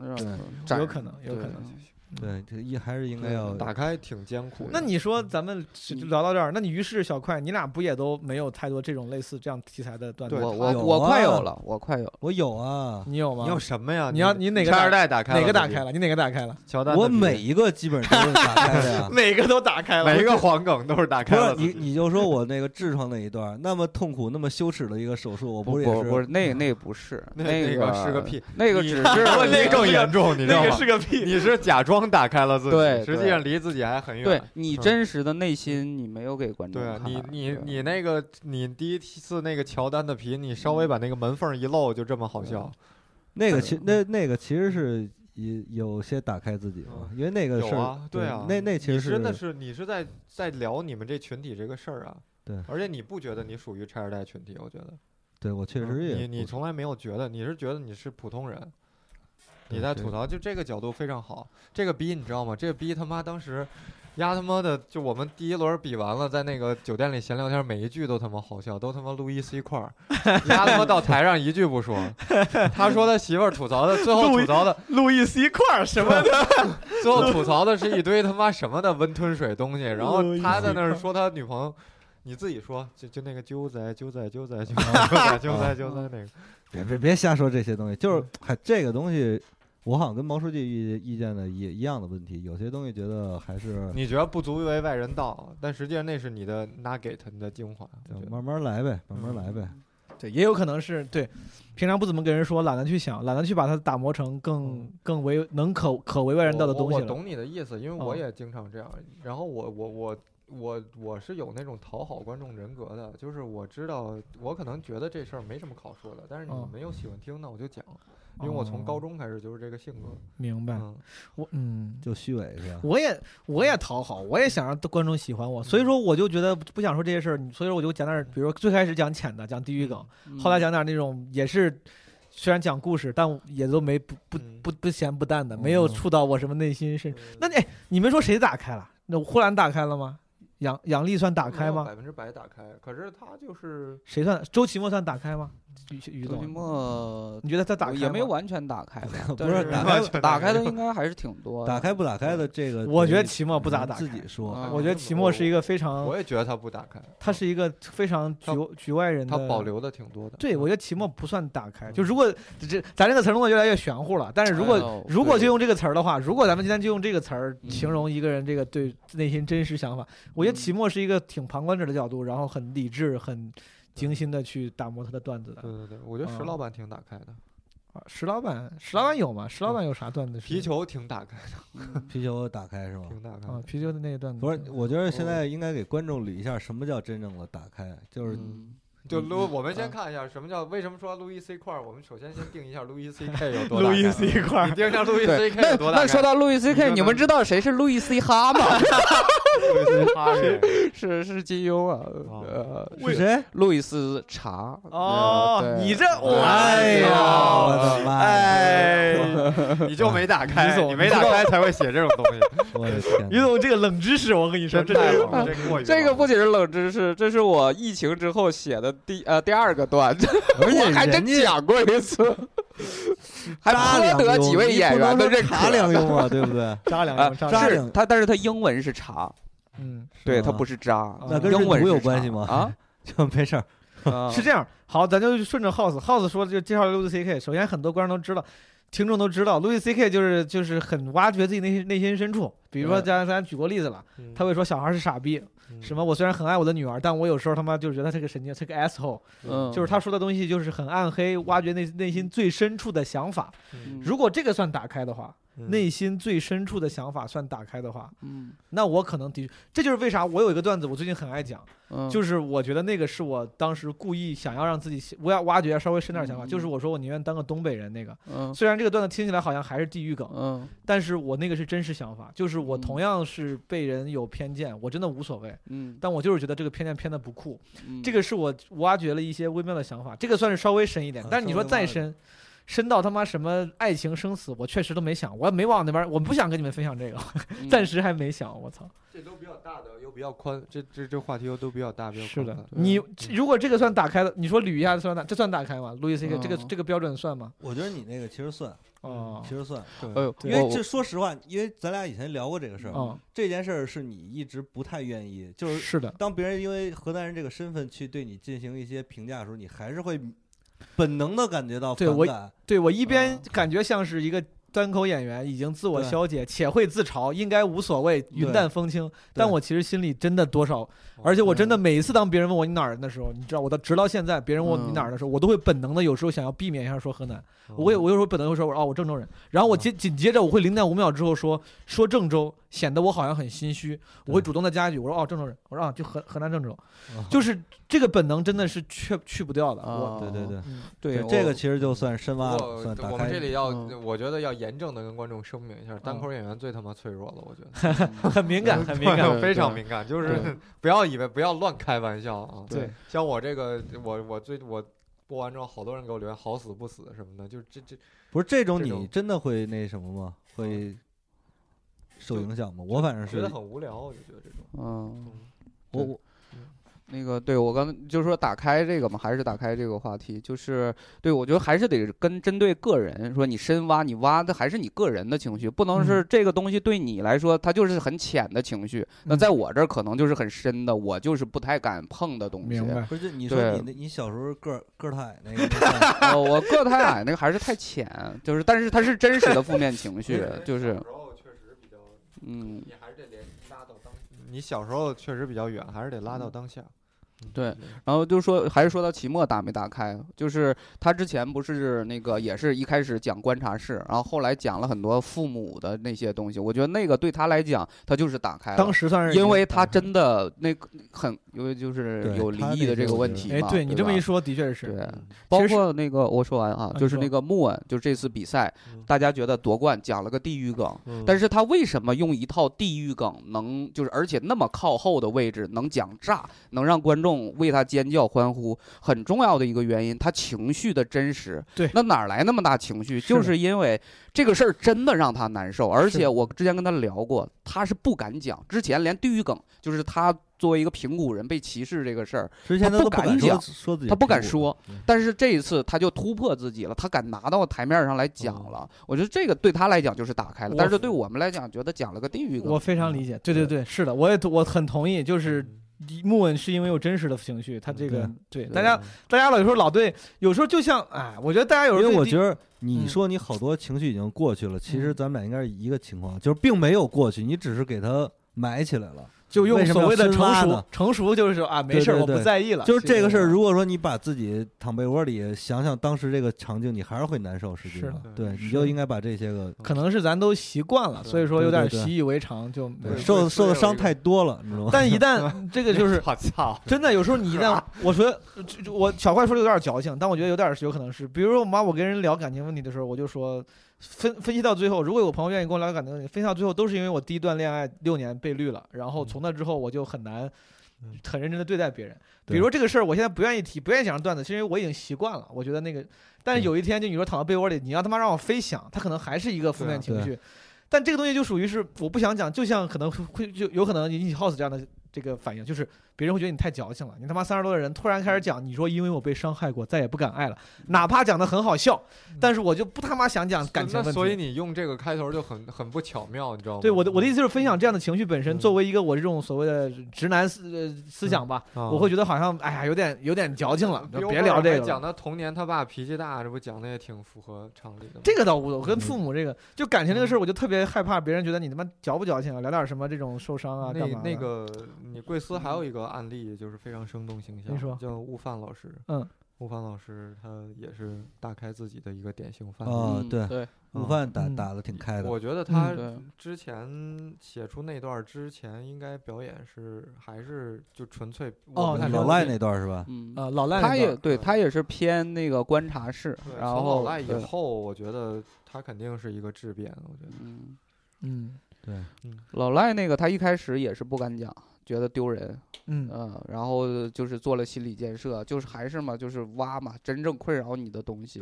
有可能，有可能。对，这一还是应该要打开挺艰苦。那你说咱们就聊到这儿，那你于是小快，你俩不也都没有太多这种类似这样题材的段子？对我我我快啊有了，我快有了。我有啊，你有吗？你有什么呀？你要你哪个拆二代打开了？哪个打开？了？你哪个打开了？乔丹我每一个基本上都是打开的呀。每个都打开了。每一个黄梗都是打开了你。你就说我那个痔疮那一段，那么痛苦、那么羞耻的一个手术，我不是也不是，那那不是，那那个是个屁，那个只是那那更严重，你知道那个吗？是个屁。你是假装打开了自己，对实际上离自己还很远。对你嗯真实的内心，你没有给观众对。你你你那个你第一次那个乔丹的皮，你稍微把那个门缝一露，就这么好笑。那个其那那个其实是有有些打开自己嘛，因为那个是有啊，对啊，那那其实你真的是你是在在聊你们这群体这个事儿啊。对而且你不觉得你属于拆二代群体？我觉得对我确嗯实也你你从来没有觉得，你是觉得你是普通人。你在吐槽，就这个角度非常好。这个逼你知道吗？这个逼他妈当时，丫他妈的，就我们第一轮比完了，在那个酒店里闲聊天，每一句都他妈好笑，都他妈路易 C 块儿。丫他妈到台上一句不说，他说他媳妇儿吐槽的，最后吐槽的，路易 C 块儿什么的，最后吐槽的是一堆他妈什么的温吞水东西，然后他在那儿说他女朋友。你自己说，就就那个揪仔揪仔揪仔揪仔揪仔揪仔那个，别别别瞎说这些东西，就是这个东西，我好像跟毛书记意意见的也一样的问题，有些东西觉得还是你觉得不足为外人道，但实际上那是你的 nugget，你的精华。慢慢来呗，慢慢来呗。对，也有可能是对，平常不怎么跟人说，懒得去想，懒得去把它打磨成更更为能可可为外人道的东西了。我懂你的意思，因为我哦也经常这样。然后我我我我我是有那种讨好观众人格的，就是我知道我可能觉得这事儿没什么好说的，但是你没有喜欢听，那我就讲，因为我从高哦中开始就是这个性格。明白，嗯，我嗯。就虚伪是吧？我也我也讨好，我也想让观众喜欢我，所以说我就觉得不想说这些事儿，所以说我就讲点儿，比如最开始讲浅的，讲地狱梗，嗯后来讲点儿那种也是虽然讲故事，但也都没不不嗯不不咸不淡的，没有哦触到我什么内心深。嗯那你哎，你们说谁打开了？那呼兰打开了吗？杨杨丽算打开吗？百分之百打开，可是他就是谁算？周奇墨算打开吗？于于周奇总，墨你觉得他打开也没有完全打开吧，不是是打开完打开的应该还是挺多的。打开不打开的这个，我觉得齐墨不咋打自己说，啊我觉得齐墨是一个非常我，也觉得他不打开，他是一个非常局局外人的，他保留的挺多的。对，我觉得齐墨不算打开。就如果这咱这个词儿用的越来越玄乎了，但是如果、哎如果就用这个词儿的话，如果咱们今天就用这个词儿嗯形容一个人这个对内心真实想法，我觉得齐墨是一个挺旁观者的角度，然后很理智、很精心的去打磨他的段子的。对对对，我觉得石嗯。老板挺打开的，啊石老板，石老板有吗？石老板有啥段子是？皮球挺打开的，嗯。啤酒打开是吗？挺打开皮球的那个段子。不是，我觉得现在应该给观众捋一下什么叫真正的打开，就是嗯就嗯路，我们啊先看一下什么叫为什么说路易 C 块儿，我们首先先定一下路易 C K 有多路易 C 块儿你定一下路易对 C，K 那有多大？那说到路易 C K，你们知道谁是路易 C 哈吗？路易 C 哈 是是是金庸啊，哦呃，是谁？路易斯查。哦你这哎呀，我的妈呀！哎，你就没打开，你没打开才会写这种东西，我的天于总这个冷知识，我跟你说，这是太冷，这过于这个不仅是冷知识，这是我疫情之后写的第呃第二个段子，我还真讲过一次，还颇得几位演员的认可。查两用啊，对不对？啊扎两用，扎扎两用，是他，但是他英文是查，嗯，对，他不是扎，那跟英文认读有关系吗啊，就没事儿。啊 是这样，好，咱就顺着 House House 说，就介绍路易 C K。首先，很多观众都知道，听众都知道，，Louis C.K. 就是就是很挖掘自己内心内心深处。比如说，对咱咱举过例子了，嗯他会说小孩是傻逼，什么我虽然很爱我的女儿，但我有时候他妈就是觉得他是个神经，是个 asshole。嗯，就是他说的东西就是很暗黑，挖掘内内心最深处的想法。嗯如果这个算打开的话，嗯内心最深处的想法算打开的话，嗯那我可能的确，这就是为啥我有一个段子，我最近很爱讲。嗯就是我觉得那个是我当时故意想要让自己我要挖掘稍微深点想法，嗯就是我说我宁愿当个东北人那个。嗯虽然这个段子听起来好像还是地域梗，嗯但是我那个是真实想法，就是我嗯同样是被人有偏见，我真的无所谓，嗯，但我就是觉得这个偏见偏的不酷。嗯这个是我挖掘了一些微妙的想法，这个算是稍微深一点啊。但是你说再深，深到他妈什么爱情生死，我确实都没想，我也没往那边，我不想跟你们分享这个，嗯暂时还没想。我操！这都比较大的，又比较宽，这这这话题又都比较大，比较是的宽，你如果这个算打开的，你说捋一下算打，这算打开吗？路易 C K 这个嗯这个标准算吗？我觉得你那个其实算，哦其，实算，哎呦，因为这说实话，因为咱俩以前聊过这个事儿，嗯，这件事儿是你一直不太愿意，就是是的，当别人因为河南人这个身份去对你进行一些评价的时候，你还是会本能的感觉到对我。对我一边啊感觉像是一个单口演员，已经自我消解且会自嘲，应该无所谓，云淡风轻。但我其实心里真的多少，而且我真的每一次当别人问我你哪儿人的时候，你知道，我到直到现在，别人问我你哪儿的时候，我都会本能的有时候想要避免一下说河南。我会我有时候本能会说我哦我郑州人，然后我接紧接着我会零点五秒之后说说郑州，显得我好像很心虚，我会主动的加一句我说哦郑州人，我说啊就河河南郑州，啊就是这个本能真的是去去不掉的。对对对，嗯。对这个其实就算深挖了，我算打我们这。里要，嗯。我觉得要严正的跟观众声明一下，单嗯。口演员最他妈脆弱了，我觉得。很敏感，很敏感。非常敏感，就是 不要以为不要乱开玩笑啊。对，像我这个，我我最我播完之后，好多人给我留言好死不死什么的，就是这这不是这种，你真的会那什么吗？会受影响吗？我反正是觉得，很无聊，我就觉得这种。嗯。我我那个，对我刚才就是说打开这个嘛，还是打开这个话题，就是对我觉得还是得跟针对个人说，你深挖，你挖的还是你个人的情绪，不能是这个东西对你来说它就是很浅的情绪，那嗯在我这儿可能就是很深的，我就是不太敢碰的东西。明白。不是你说对你，你小时候个儿个儿太矮那个那 算，呃，我个太矮那个还是太浅，就是但是它是真实的负面情绪，就是小时候确实比较，嗯，你还是得连拉到当。你小时候确实比较远，还是得拉到当下。对然后就说，还是说到期末打没打开，就是他之前不是那个也是一开始讲观察室，然后后来讲了很多父母的那些东西，我觉得那个对他来讲，他就是打开了，当时算是因为他真的那个很，因为就是有离异的这个问题嘛，对你这么一说，的确是。对，嗯包括那个我说完啊，就是那个穆恩，就这次比赛嗯，大家觉得夺冠讲了个地狱梗，但是他为什么用一套地狱梗能就是而且那么靠后的位置能讲炸，能让观众为他尖叫欢呼？很重要的一个原因，他情绪的真实。对那哪来那么大情绪？是就是因为这个事儿真的让他难受，而且我之前跟他聊过，他是不敢讲，之前连地狱梗，就是他作为一个平谷人被歧视这个事儿，之前他不敢讲他不敢说，但是这一次他就突破自己了，他敢拿到台面上来讲了。我觉得这个对他来讲就是打开了，但是对我们来讲，觉得讲了个地狱梗。我非常理解，对对对，是的，我也我很同意，就是木稳是因为有真实的情绪，他这个对大家大家老有时候老对，有时候就像哎，我觉得大家有时候因为我觉得你嗯说你好多情绪已经过去了，其实嗯咱们俩应该是一个情况，就是并没有过去，你只是给它埋起来了。就用所谓的成熟成熟就是说啊，没事儿，我不在意了。就是这个事儿，如果说你把自己躺被窝里想想当时这个场景，你还是会难受。实际上的，对，你就应该把这些个可能是咱都习惯了，所以说有点习以为常，就受受的伤太多了，你知道吗？但一旦 这个就是我操，真的，有时候你一旦 我说就就我小怪说的有点矫情，但我觉得有点是有可能是，比如说我妈我跟人聊感情问题的时候，我就说分分析到最后，如果有朋友愿意跟我聊感情，分析到最后都是因为我第一段恋爱六年被绿了，然后从那之后我就很难嗯很认真的对待别人。比如说这个事儿，我现在不愿意提，不愿意讲段子，是因为我已经习惯了。我觉得那个，但是有一天就你说躺到被窝里，你要他妈让我飞想，他可能还是一个负面情绪。但这个东西就属于是我不想讲，就像可能会就有可能引起 House 这样的这个反应，就是别人会觉得你太矫情了。你他妈三十多的人突然开始讲，你说因为我被伤害过，再也不敢爱了，哪怕讲的很好笑，但是我就不他妈想讲感情问题。那所以你用这个开头就很很不巧妙，你知道吗？对我的我的意思就是分享这样的情绪本身，嗯作为一个我这种所谓的直男思呃思想吧，啊我会觉得好像哎呀有点有点矫情了，比别聊这个了。讲他童年他爸脾气大，这不讲的也挺符合常理的吗。这个倒无所谓，我跟嗯父母这个就感情这个事儿，我就特别害怕别人觉得你他妈矫不矫情啊，聊点什么这种受伤啊，那干嘛的？那个，你贵司还有一个案例，就是非常生动形象，你说叫悟饭老师。嗯，悟饭老师他也是大开自己的一个典型范例。对，对，午饭打嗯打的挺开的。我觉得他之前写出那段儿之前，应该表演是还是就纯粹哦我不太老赖了解那段是吧？嗯，呃老赖他也对他也是偏那个观察室，对然后老赖以后，我觉得他肯定是一个质变，我觉得。嗯，嗯对，老赖那个他一开始也是不敢讲，觉得丢人，嗯嗯，然后就是做了心理建设，就是还是嘛，就是挖嘛，真正困扰你的东西，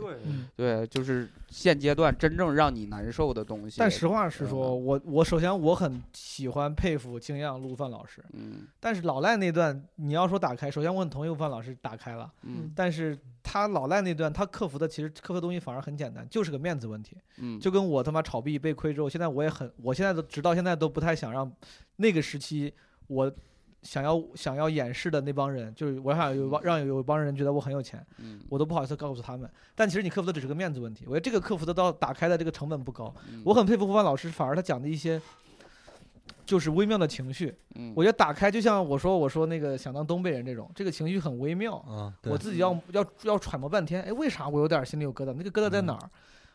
对就是现阶段真正让你难受的东西。但实话实说，嗯我我首先我很喜欢佩服敬仰陆范老师，嗯但是老赖那段你要说打开，首先我很同意陆范老师打开了，嗯但是他老赖那段他克服的其实克服的东西反而很简单，就是个面子问题。嗯，就跟我他妈炒币被亏之后，现在我也很，我现在都直到现在都不太想让那个时期我想要想要掩饰的那帮人，就是我想有帮让有一帮人觉得我很有钱，嗯我都不好意思告诉他们。但其实你克服的只是个面子问题，我觉得这个克服的到打开的这个成本不高。嗯我很佩服胡凡老师，反而他讲的一些。就是微妙的情绪，嗯我觉得打开就像我说我说那个想当东北人这种，这个情绪很微妙，啊，我自己要要要揣摩半天，哎，为啥我有点心里有疙瘩？那个疙瘩在嗯哪儿？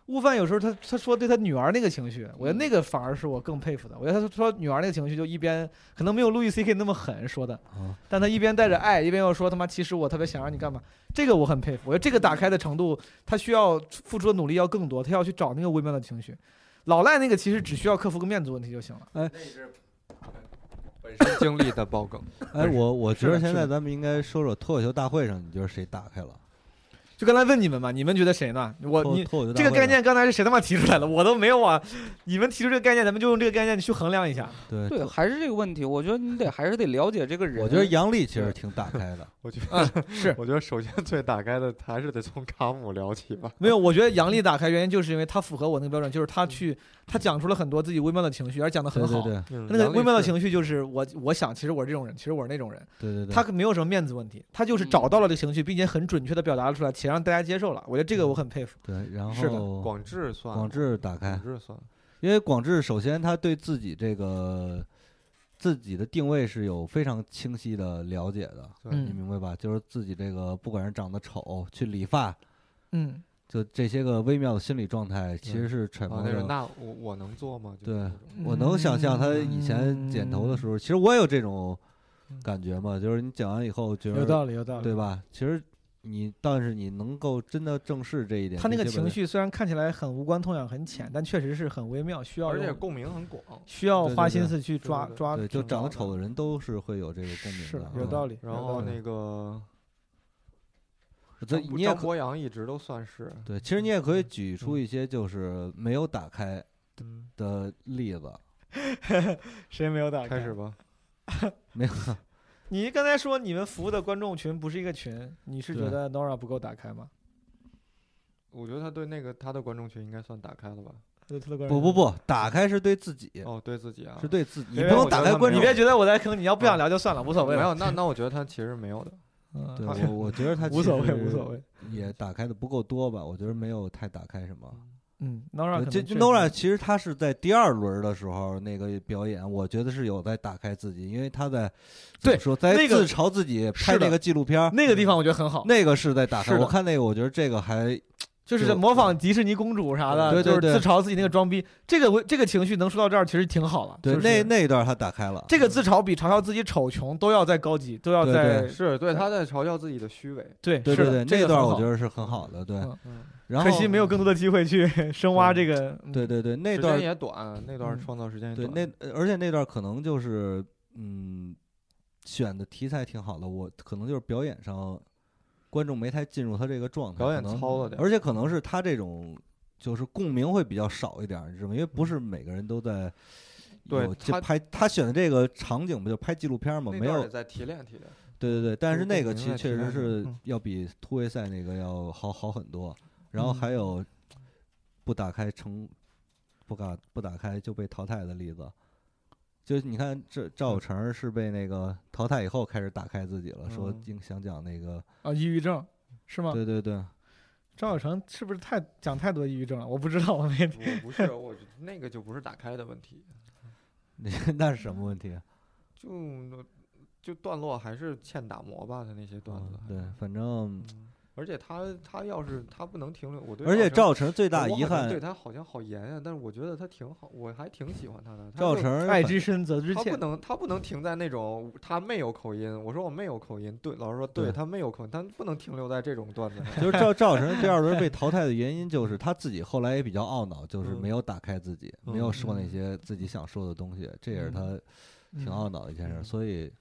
悟饭有时候他他说对他女儿那个情绪，我觉得那个反而是我更佩服的。我觉得他说女儿那个情绪就一边可能没有路易 C K 那么狠说的，啊，但他一边带着爱，一边又说他妈其实我特别想让你干嘛，这个我很佩服。我觉得这个打开的程度，他需要付出的努力要更多，他要去找那个微妙的情绪。老赖那个其实只需要克服个面子问题就行了。哎本身经历的爆梗。哎，我我觉得现在咱们应该说说脱口秀大会上，你觉得谁打开了？就刚才问你们嘛，你们觉得谁呢？我你这个，概念刚才是谁他妈提出来的？我都没有啊！你们提出这个概念，咱们就用这个概念去衡量一下。对对，还是这个问题，我觉得你得还是得了解这个人。我觉得杨笠其实挺打开的。我觉得是 我觉得首先最打开的还是得从卡姆聊起吧。没有，我觉得杨笠 打开原因就是因为他符合我那个标准，就是他去他讲出了很多自己微妙的情绪，而讲的很好。对对对嗯那个微妙的，情绪就是我，我想其实我是这种人，其实我是那种人。对对对，他没有什么面子问题，他就是找到了这个情绪，并且很准确的表达了出来，且让大家接受了。我觉得这个我很佩服。对，然是的后广智算广智打开广，智算因为广智首先他对自己这个自己的定位是有非常清晰的了解的，你明白吧？就是自己这个不管是长得丑，去理发，嗯，就这些个微妙的心理状态，其实是揣啊摩，着。那种那我我能做吗？对我能想象他以前剪头的时候，其实我也有这种嗯感觉嘛，就是你剪完以后觉得有道理，有道理，对？吧？其实你，但是你能够真的正视这一点，他那个情绪虽然看起来很无关痛痒、很浅，但确实是很微妙，需要而且共鸣很广。需要花心思去对对对抓抓。对，就长得丑的人都是会有这个共鸣的，嗯有道理。然有道理后那个 这你也可张博洋一直都算是，对，其实你也可以举出一些就是没有打开嗯，的例子，谁没有打开开始吧。没有，你刚才说你们服务的观众群不是一个群，你是觉得 Nora 不够打开吗？我觉得他对那个他的观众群应该算打开了吧？对他的观众群，不不不，打开是对自己，哦，对自己啊，是对自己，你别不能我觉得他没打开观众你。别觉得我在坑，你要不想聊就算了，无所谓了。没有，那那我觉得他其实没有的。嗯，对我，我觉得他无所谓，无所谓。也打开的不够多吧，我觉得没有太打开什么。嗯，Nora 这 Nora 其实他是在第二轮的时候那个表演，我觉得是有在打开自己，因为他在对说在那个自嘲自己拍那个纪录片儿，那个地方我觉得很好，那个是在打开。我看那个，我觉得这个还就是模仿迪士尼公主啥的，就是对对对自嘲自己那个装逼。这个这个情绪能说到这儿，其实挺好了。对就是那那一段他打开了。这个自嘲比嘲笑自己丑穷都要再高级，都要对再是对他在嘲笑自己的虚伪。对是的对对对，这个很好那段我觉得是很好的，对。嗯嗯，然后可惜没有更多的机会去深挖这个。嗯对对对，那段也短，那段嗯创造时间也对短。那呃而且那段可能就是嗯选的题材挺好的，我可能就是表演上观众没太进入他这个状态，表演糙了点，而且可能是他这种就是共鸣会比较少一点儿，你知道吗？因为不是每个人都在对他拍他选的这个场景不就拍纪录片儿吗？没有在提炼提炼。对对对，但是是那个其实确实是嗯要比突围赛那个要好好很多。然后嗯还有不打开成不打不打开就被淘汰的例子。就你看，这赵有成是被那个淘汰以后开始打开自己了，说嗯应想讲那个，啊，抑郁症是吗？对对对，赵小成是不是太讲太多抑郁症了？我不知道，我没我不是，我那个就不是打开的问题，那那是什么问题啊？就就段落还是欠打磨吧，他那些段子嗯。对，反正嗯而且他他要是他不能停留，我对而且赵成最大我遗憾对，他好像好严啊，但是我觉得他挺好，我还挺喜欢他的。他赵有成爱之深责之切他不。能他不能停在那种他没有口音，我说我没有口音，对，老师说对对他没有口音，他不能停留在这种段子上。就是赵 赵有成第二轮被淘汰的原因，就是他自己后来也比较懊恼，就是嗯没有打开自己，没有说那嗯些自己想说的东西，这也是他挺嗯懊恼的一件事。嗯所以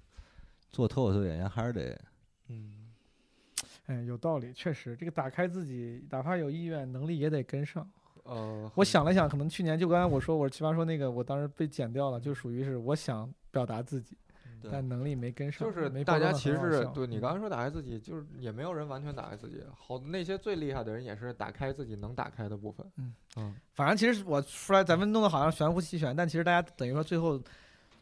做脱口秀演员还是得嗯，哎，有道理，确实，这个打开自己，哪怕有意愿，能力也得跟上。呃，我想了想，可能去年就刚才我说，我奇葩说那个，我当时被剪掉了，就属于是我想表达自己，但能力没跟上，就是大家其实对你嗯刚才说打开自己，就是也没有人完全打开自己，好那些最厉害的人也是打开自己能打开的部分。嗯嗯，反正其实我出来，咱们弄得好像玄乎其玄，但其实大家等于说最后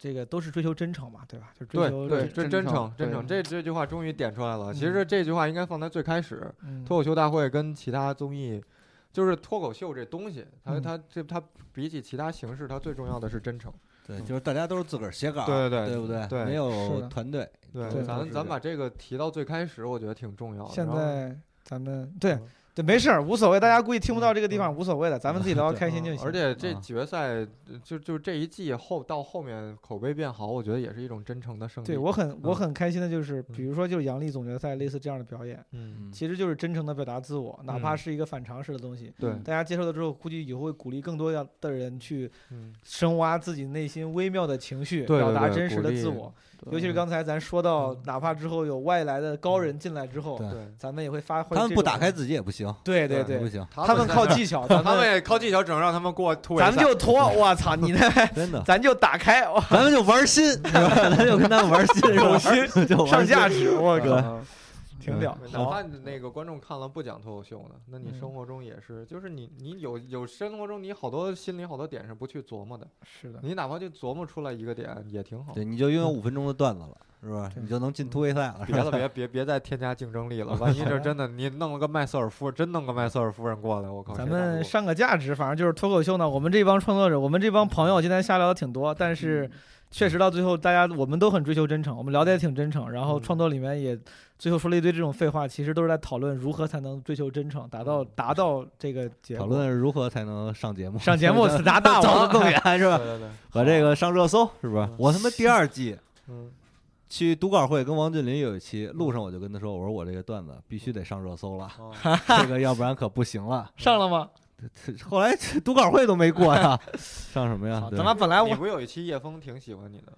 这个都是追求真诚嘛，对吧？就追求对，真这真真诚诚真诚，这这句话终于点出来了。其实嗯这句话应该放在最开始，嗯脱口秀大会跟其他综艺，就是脱口秀这东西，它嗯它这它比起其他形式，它最重要的是真诚。对，就是大家都是自个儿写稿儿，对对对不对？对没有团队，对，咱都是这样咱把这个提到最开始，我觉得挺重要的。现在咱们对嗯对没事儿，无所谓，大家估计听不到这个地方无所谓的，咱们自己聊开心就行。而且这啊决赛呃就就这一季后到后面口碑变好，我觉得也是一种真诚的胜利。对我很我嗯很开心的就是，嗯比如说就是杨笠总决赛类似这样的表演，嗯，其实就是真诚的表达自我，哪怕嗯是一个反常识的东西，对，大家接受了之后，估计以后会鼓励更多样的人去嗯，深挖自己内心微妙的情绪，表达真实的自我。尤其是嗯刚才咱说到嗯，哪怕之后有外来的高人进来之后，对对，咱们也会发挥。他们不打开，自己也不行，对对对，不行，他们靠技巧，他们们也靠技巧，只能让他们过突围。咱们就拖，我操，你那 真的。咱就打开，咱们就玩心？咱就跟他们玩心，有心就上价心值，我对靠，挺屌。好哪怕你那个观众看了不讲脱口秀呢，那你嗯生活中也是，就是你你有有生活中你好多心里好多点是不去琢磨的，是的，你哪怕就琢磨出来一个点也挺好。对，你就拥有五分钟的段子了，是吧？你就能进突围赛了，别了，别别别再添加竞争力了，万一这真的你弄了个麦瑟尔夫，真弄个麦瑟尔夫人过来，我靠！咱们上个价值，反正就是脱口秀呢。我们这帮创作者，我们这帮朋友今天瞎聊的挺多，但是确实到最后大家我们都很追求真诚，我们聊的也挺真诚，然后嗯创作里面也最后说了一堆这种废话，其实都是在讨论如何才能追求真诚，达到达到这个结果。讨论如何才能上节目，上节目死 达大走王得更远是吧？对对对，和这个上热搜是不是嗯？我他妈第二季嗯，去读稿会跟王俊林有一期，路上我就跟他说，我说我这个段子必须得上热搜了，哦 这个要不然可不行了。上了吗？后来读稿会都没过呀，上什么呀咱们本来我你不有一期叶枫挺喜欢你的，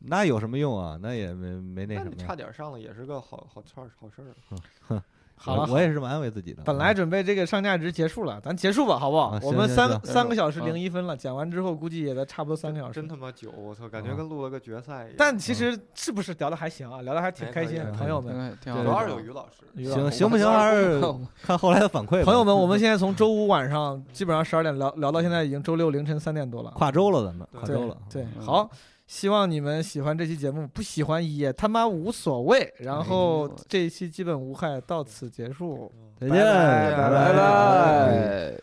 那有什么用啊？那也没没那那你什么呀。差点上了也是个好好事儿好事儿。好了，我我也是这么安慰自己的。本来准备这个上价值结束了，咱结束吧，好不好啊？我们三三个小时嗯零一分了，讲完之后估计也得差不多三个小时真。他妈久，我操，感觉啊跟录了个决赛一样。但其实是不是聊的还行啊？聊的还挺开心朋友们。嗯，挺好的。主要是有于老师，行行不行？还是看后来的反馈。朋友们，我们现在从周五晚上基本上十二点聊聊到现在，已经周六凌晨三点多了。跨周了，咱们跨周了。对，嗯好，希望你们喜欢这期节目，不喜欢也他妈无所谓。然后这一期基本无害，到此结束。再见，拜拜拜拜拜。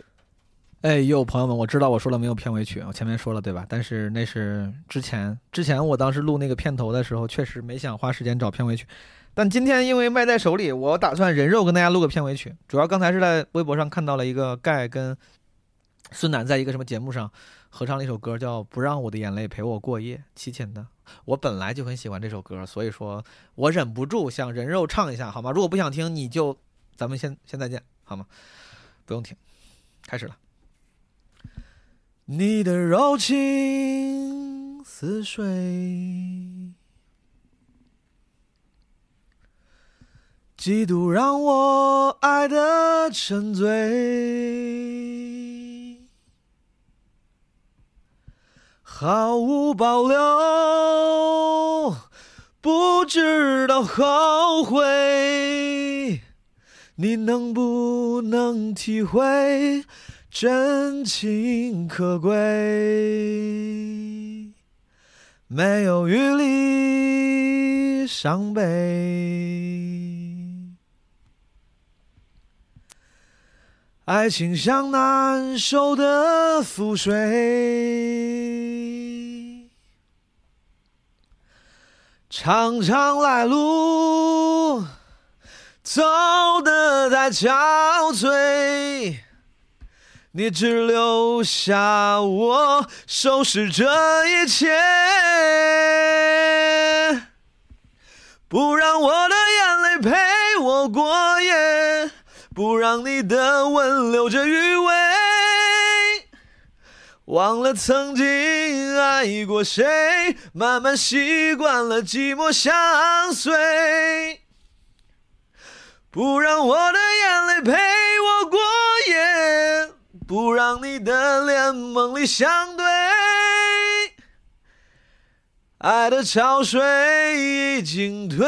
哎呦，朋友们，我知道我说了没有片尾曲，我前面说了对吧？但是那是之前之前我当时录那个片头的时候，确实没想花时间找片尾曲。但今天因为卖在手里，我打算人肉跟大家录个片尾曲。主要刚才是在微博上看到了一个盖跟孙楠在一个什么节目上合唱了一首歌，叫《不让我的眼泪陪我过夜》，齐秦的。我本来就很喜欢这首歌，所以说我忍不住想人肉唱一下，好吗？如果不想听，你就咱们先先再见，好吗？不用听，开始了。你的柔情似水，几度让我爱得沉醉，毫无保留，不知道后悔。你能不能体会？真情可贵，没有余力伤悲。爱情像难收的覆水，长长来路，走得太憔悴。你只留下我收拾这一切，不让我的眼泪陪我过夜，不让你的吻留着余味，忘了曾经爱过谁，慢慢习惯了寂寞相随，不让我的眼泪陪我过夜。不让你的脸梦里相对，爱的潮水已经退，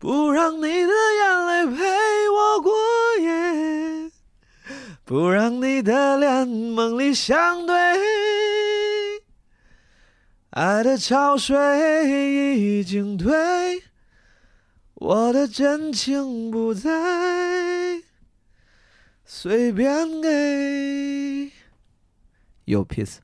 不让你的眼泪陪我过夜，不让你的脸梦里相对。爱的潮水已经退，我的真情不再。随便给，有 peace。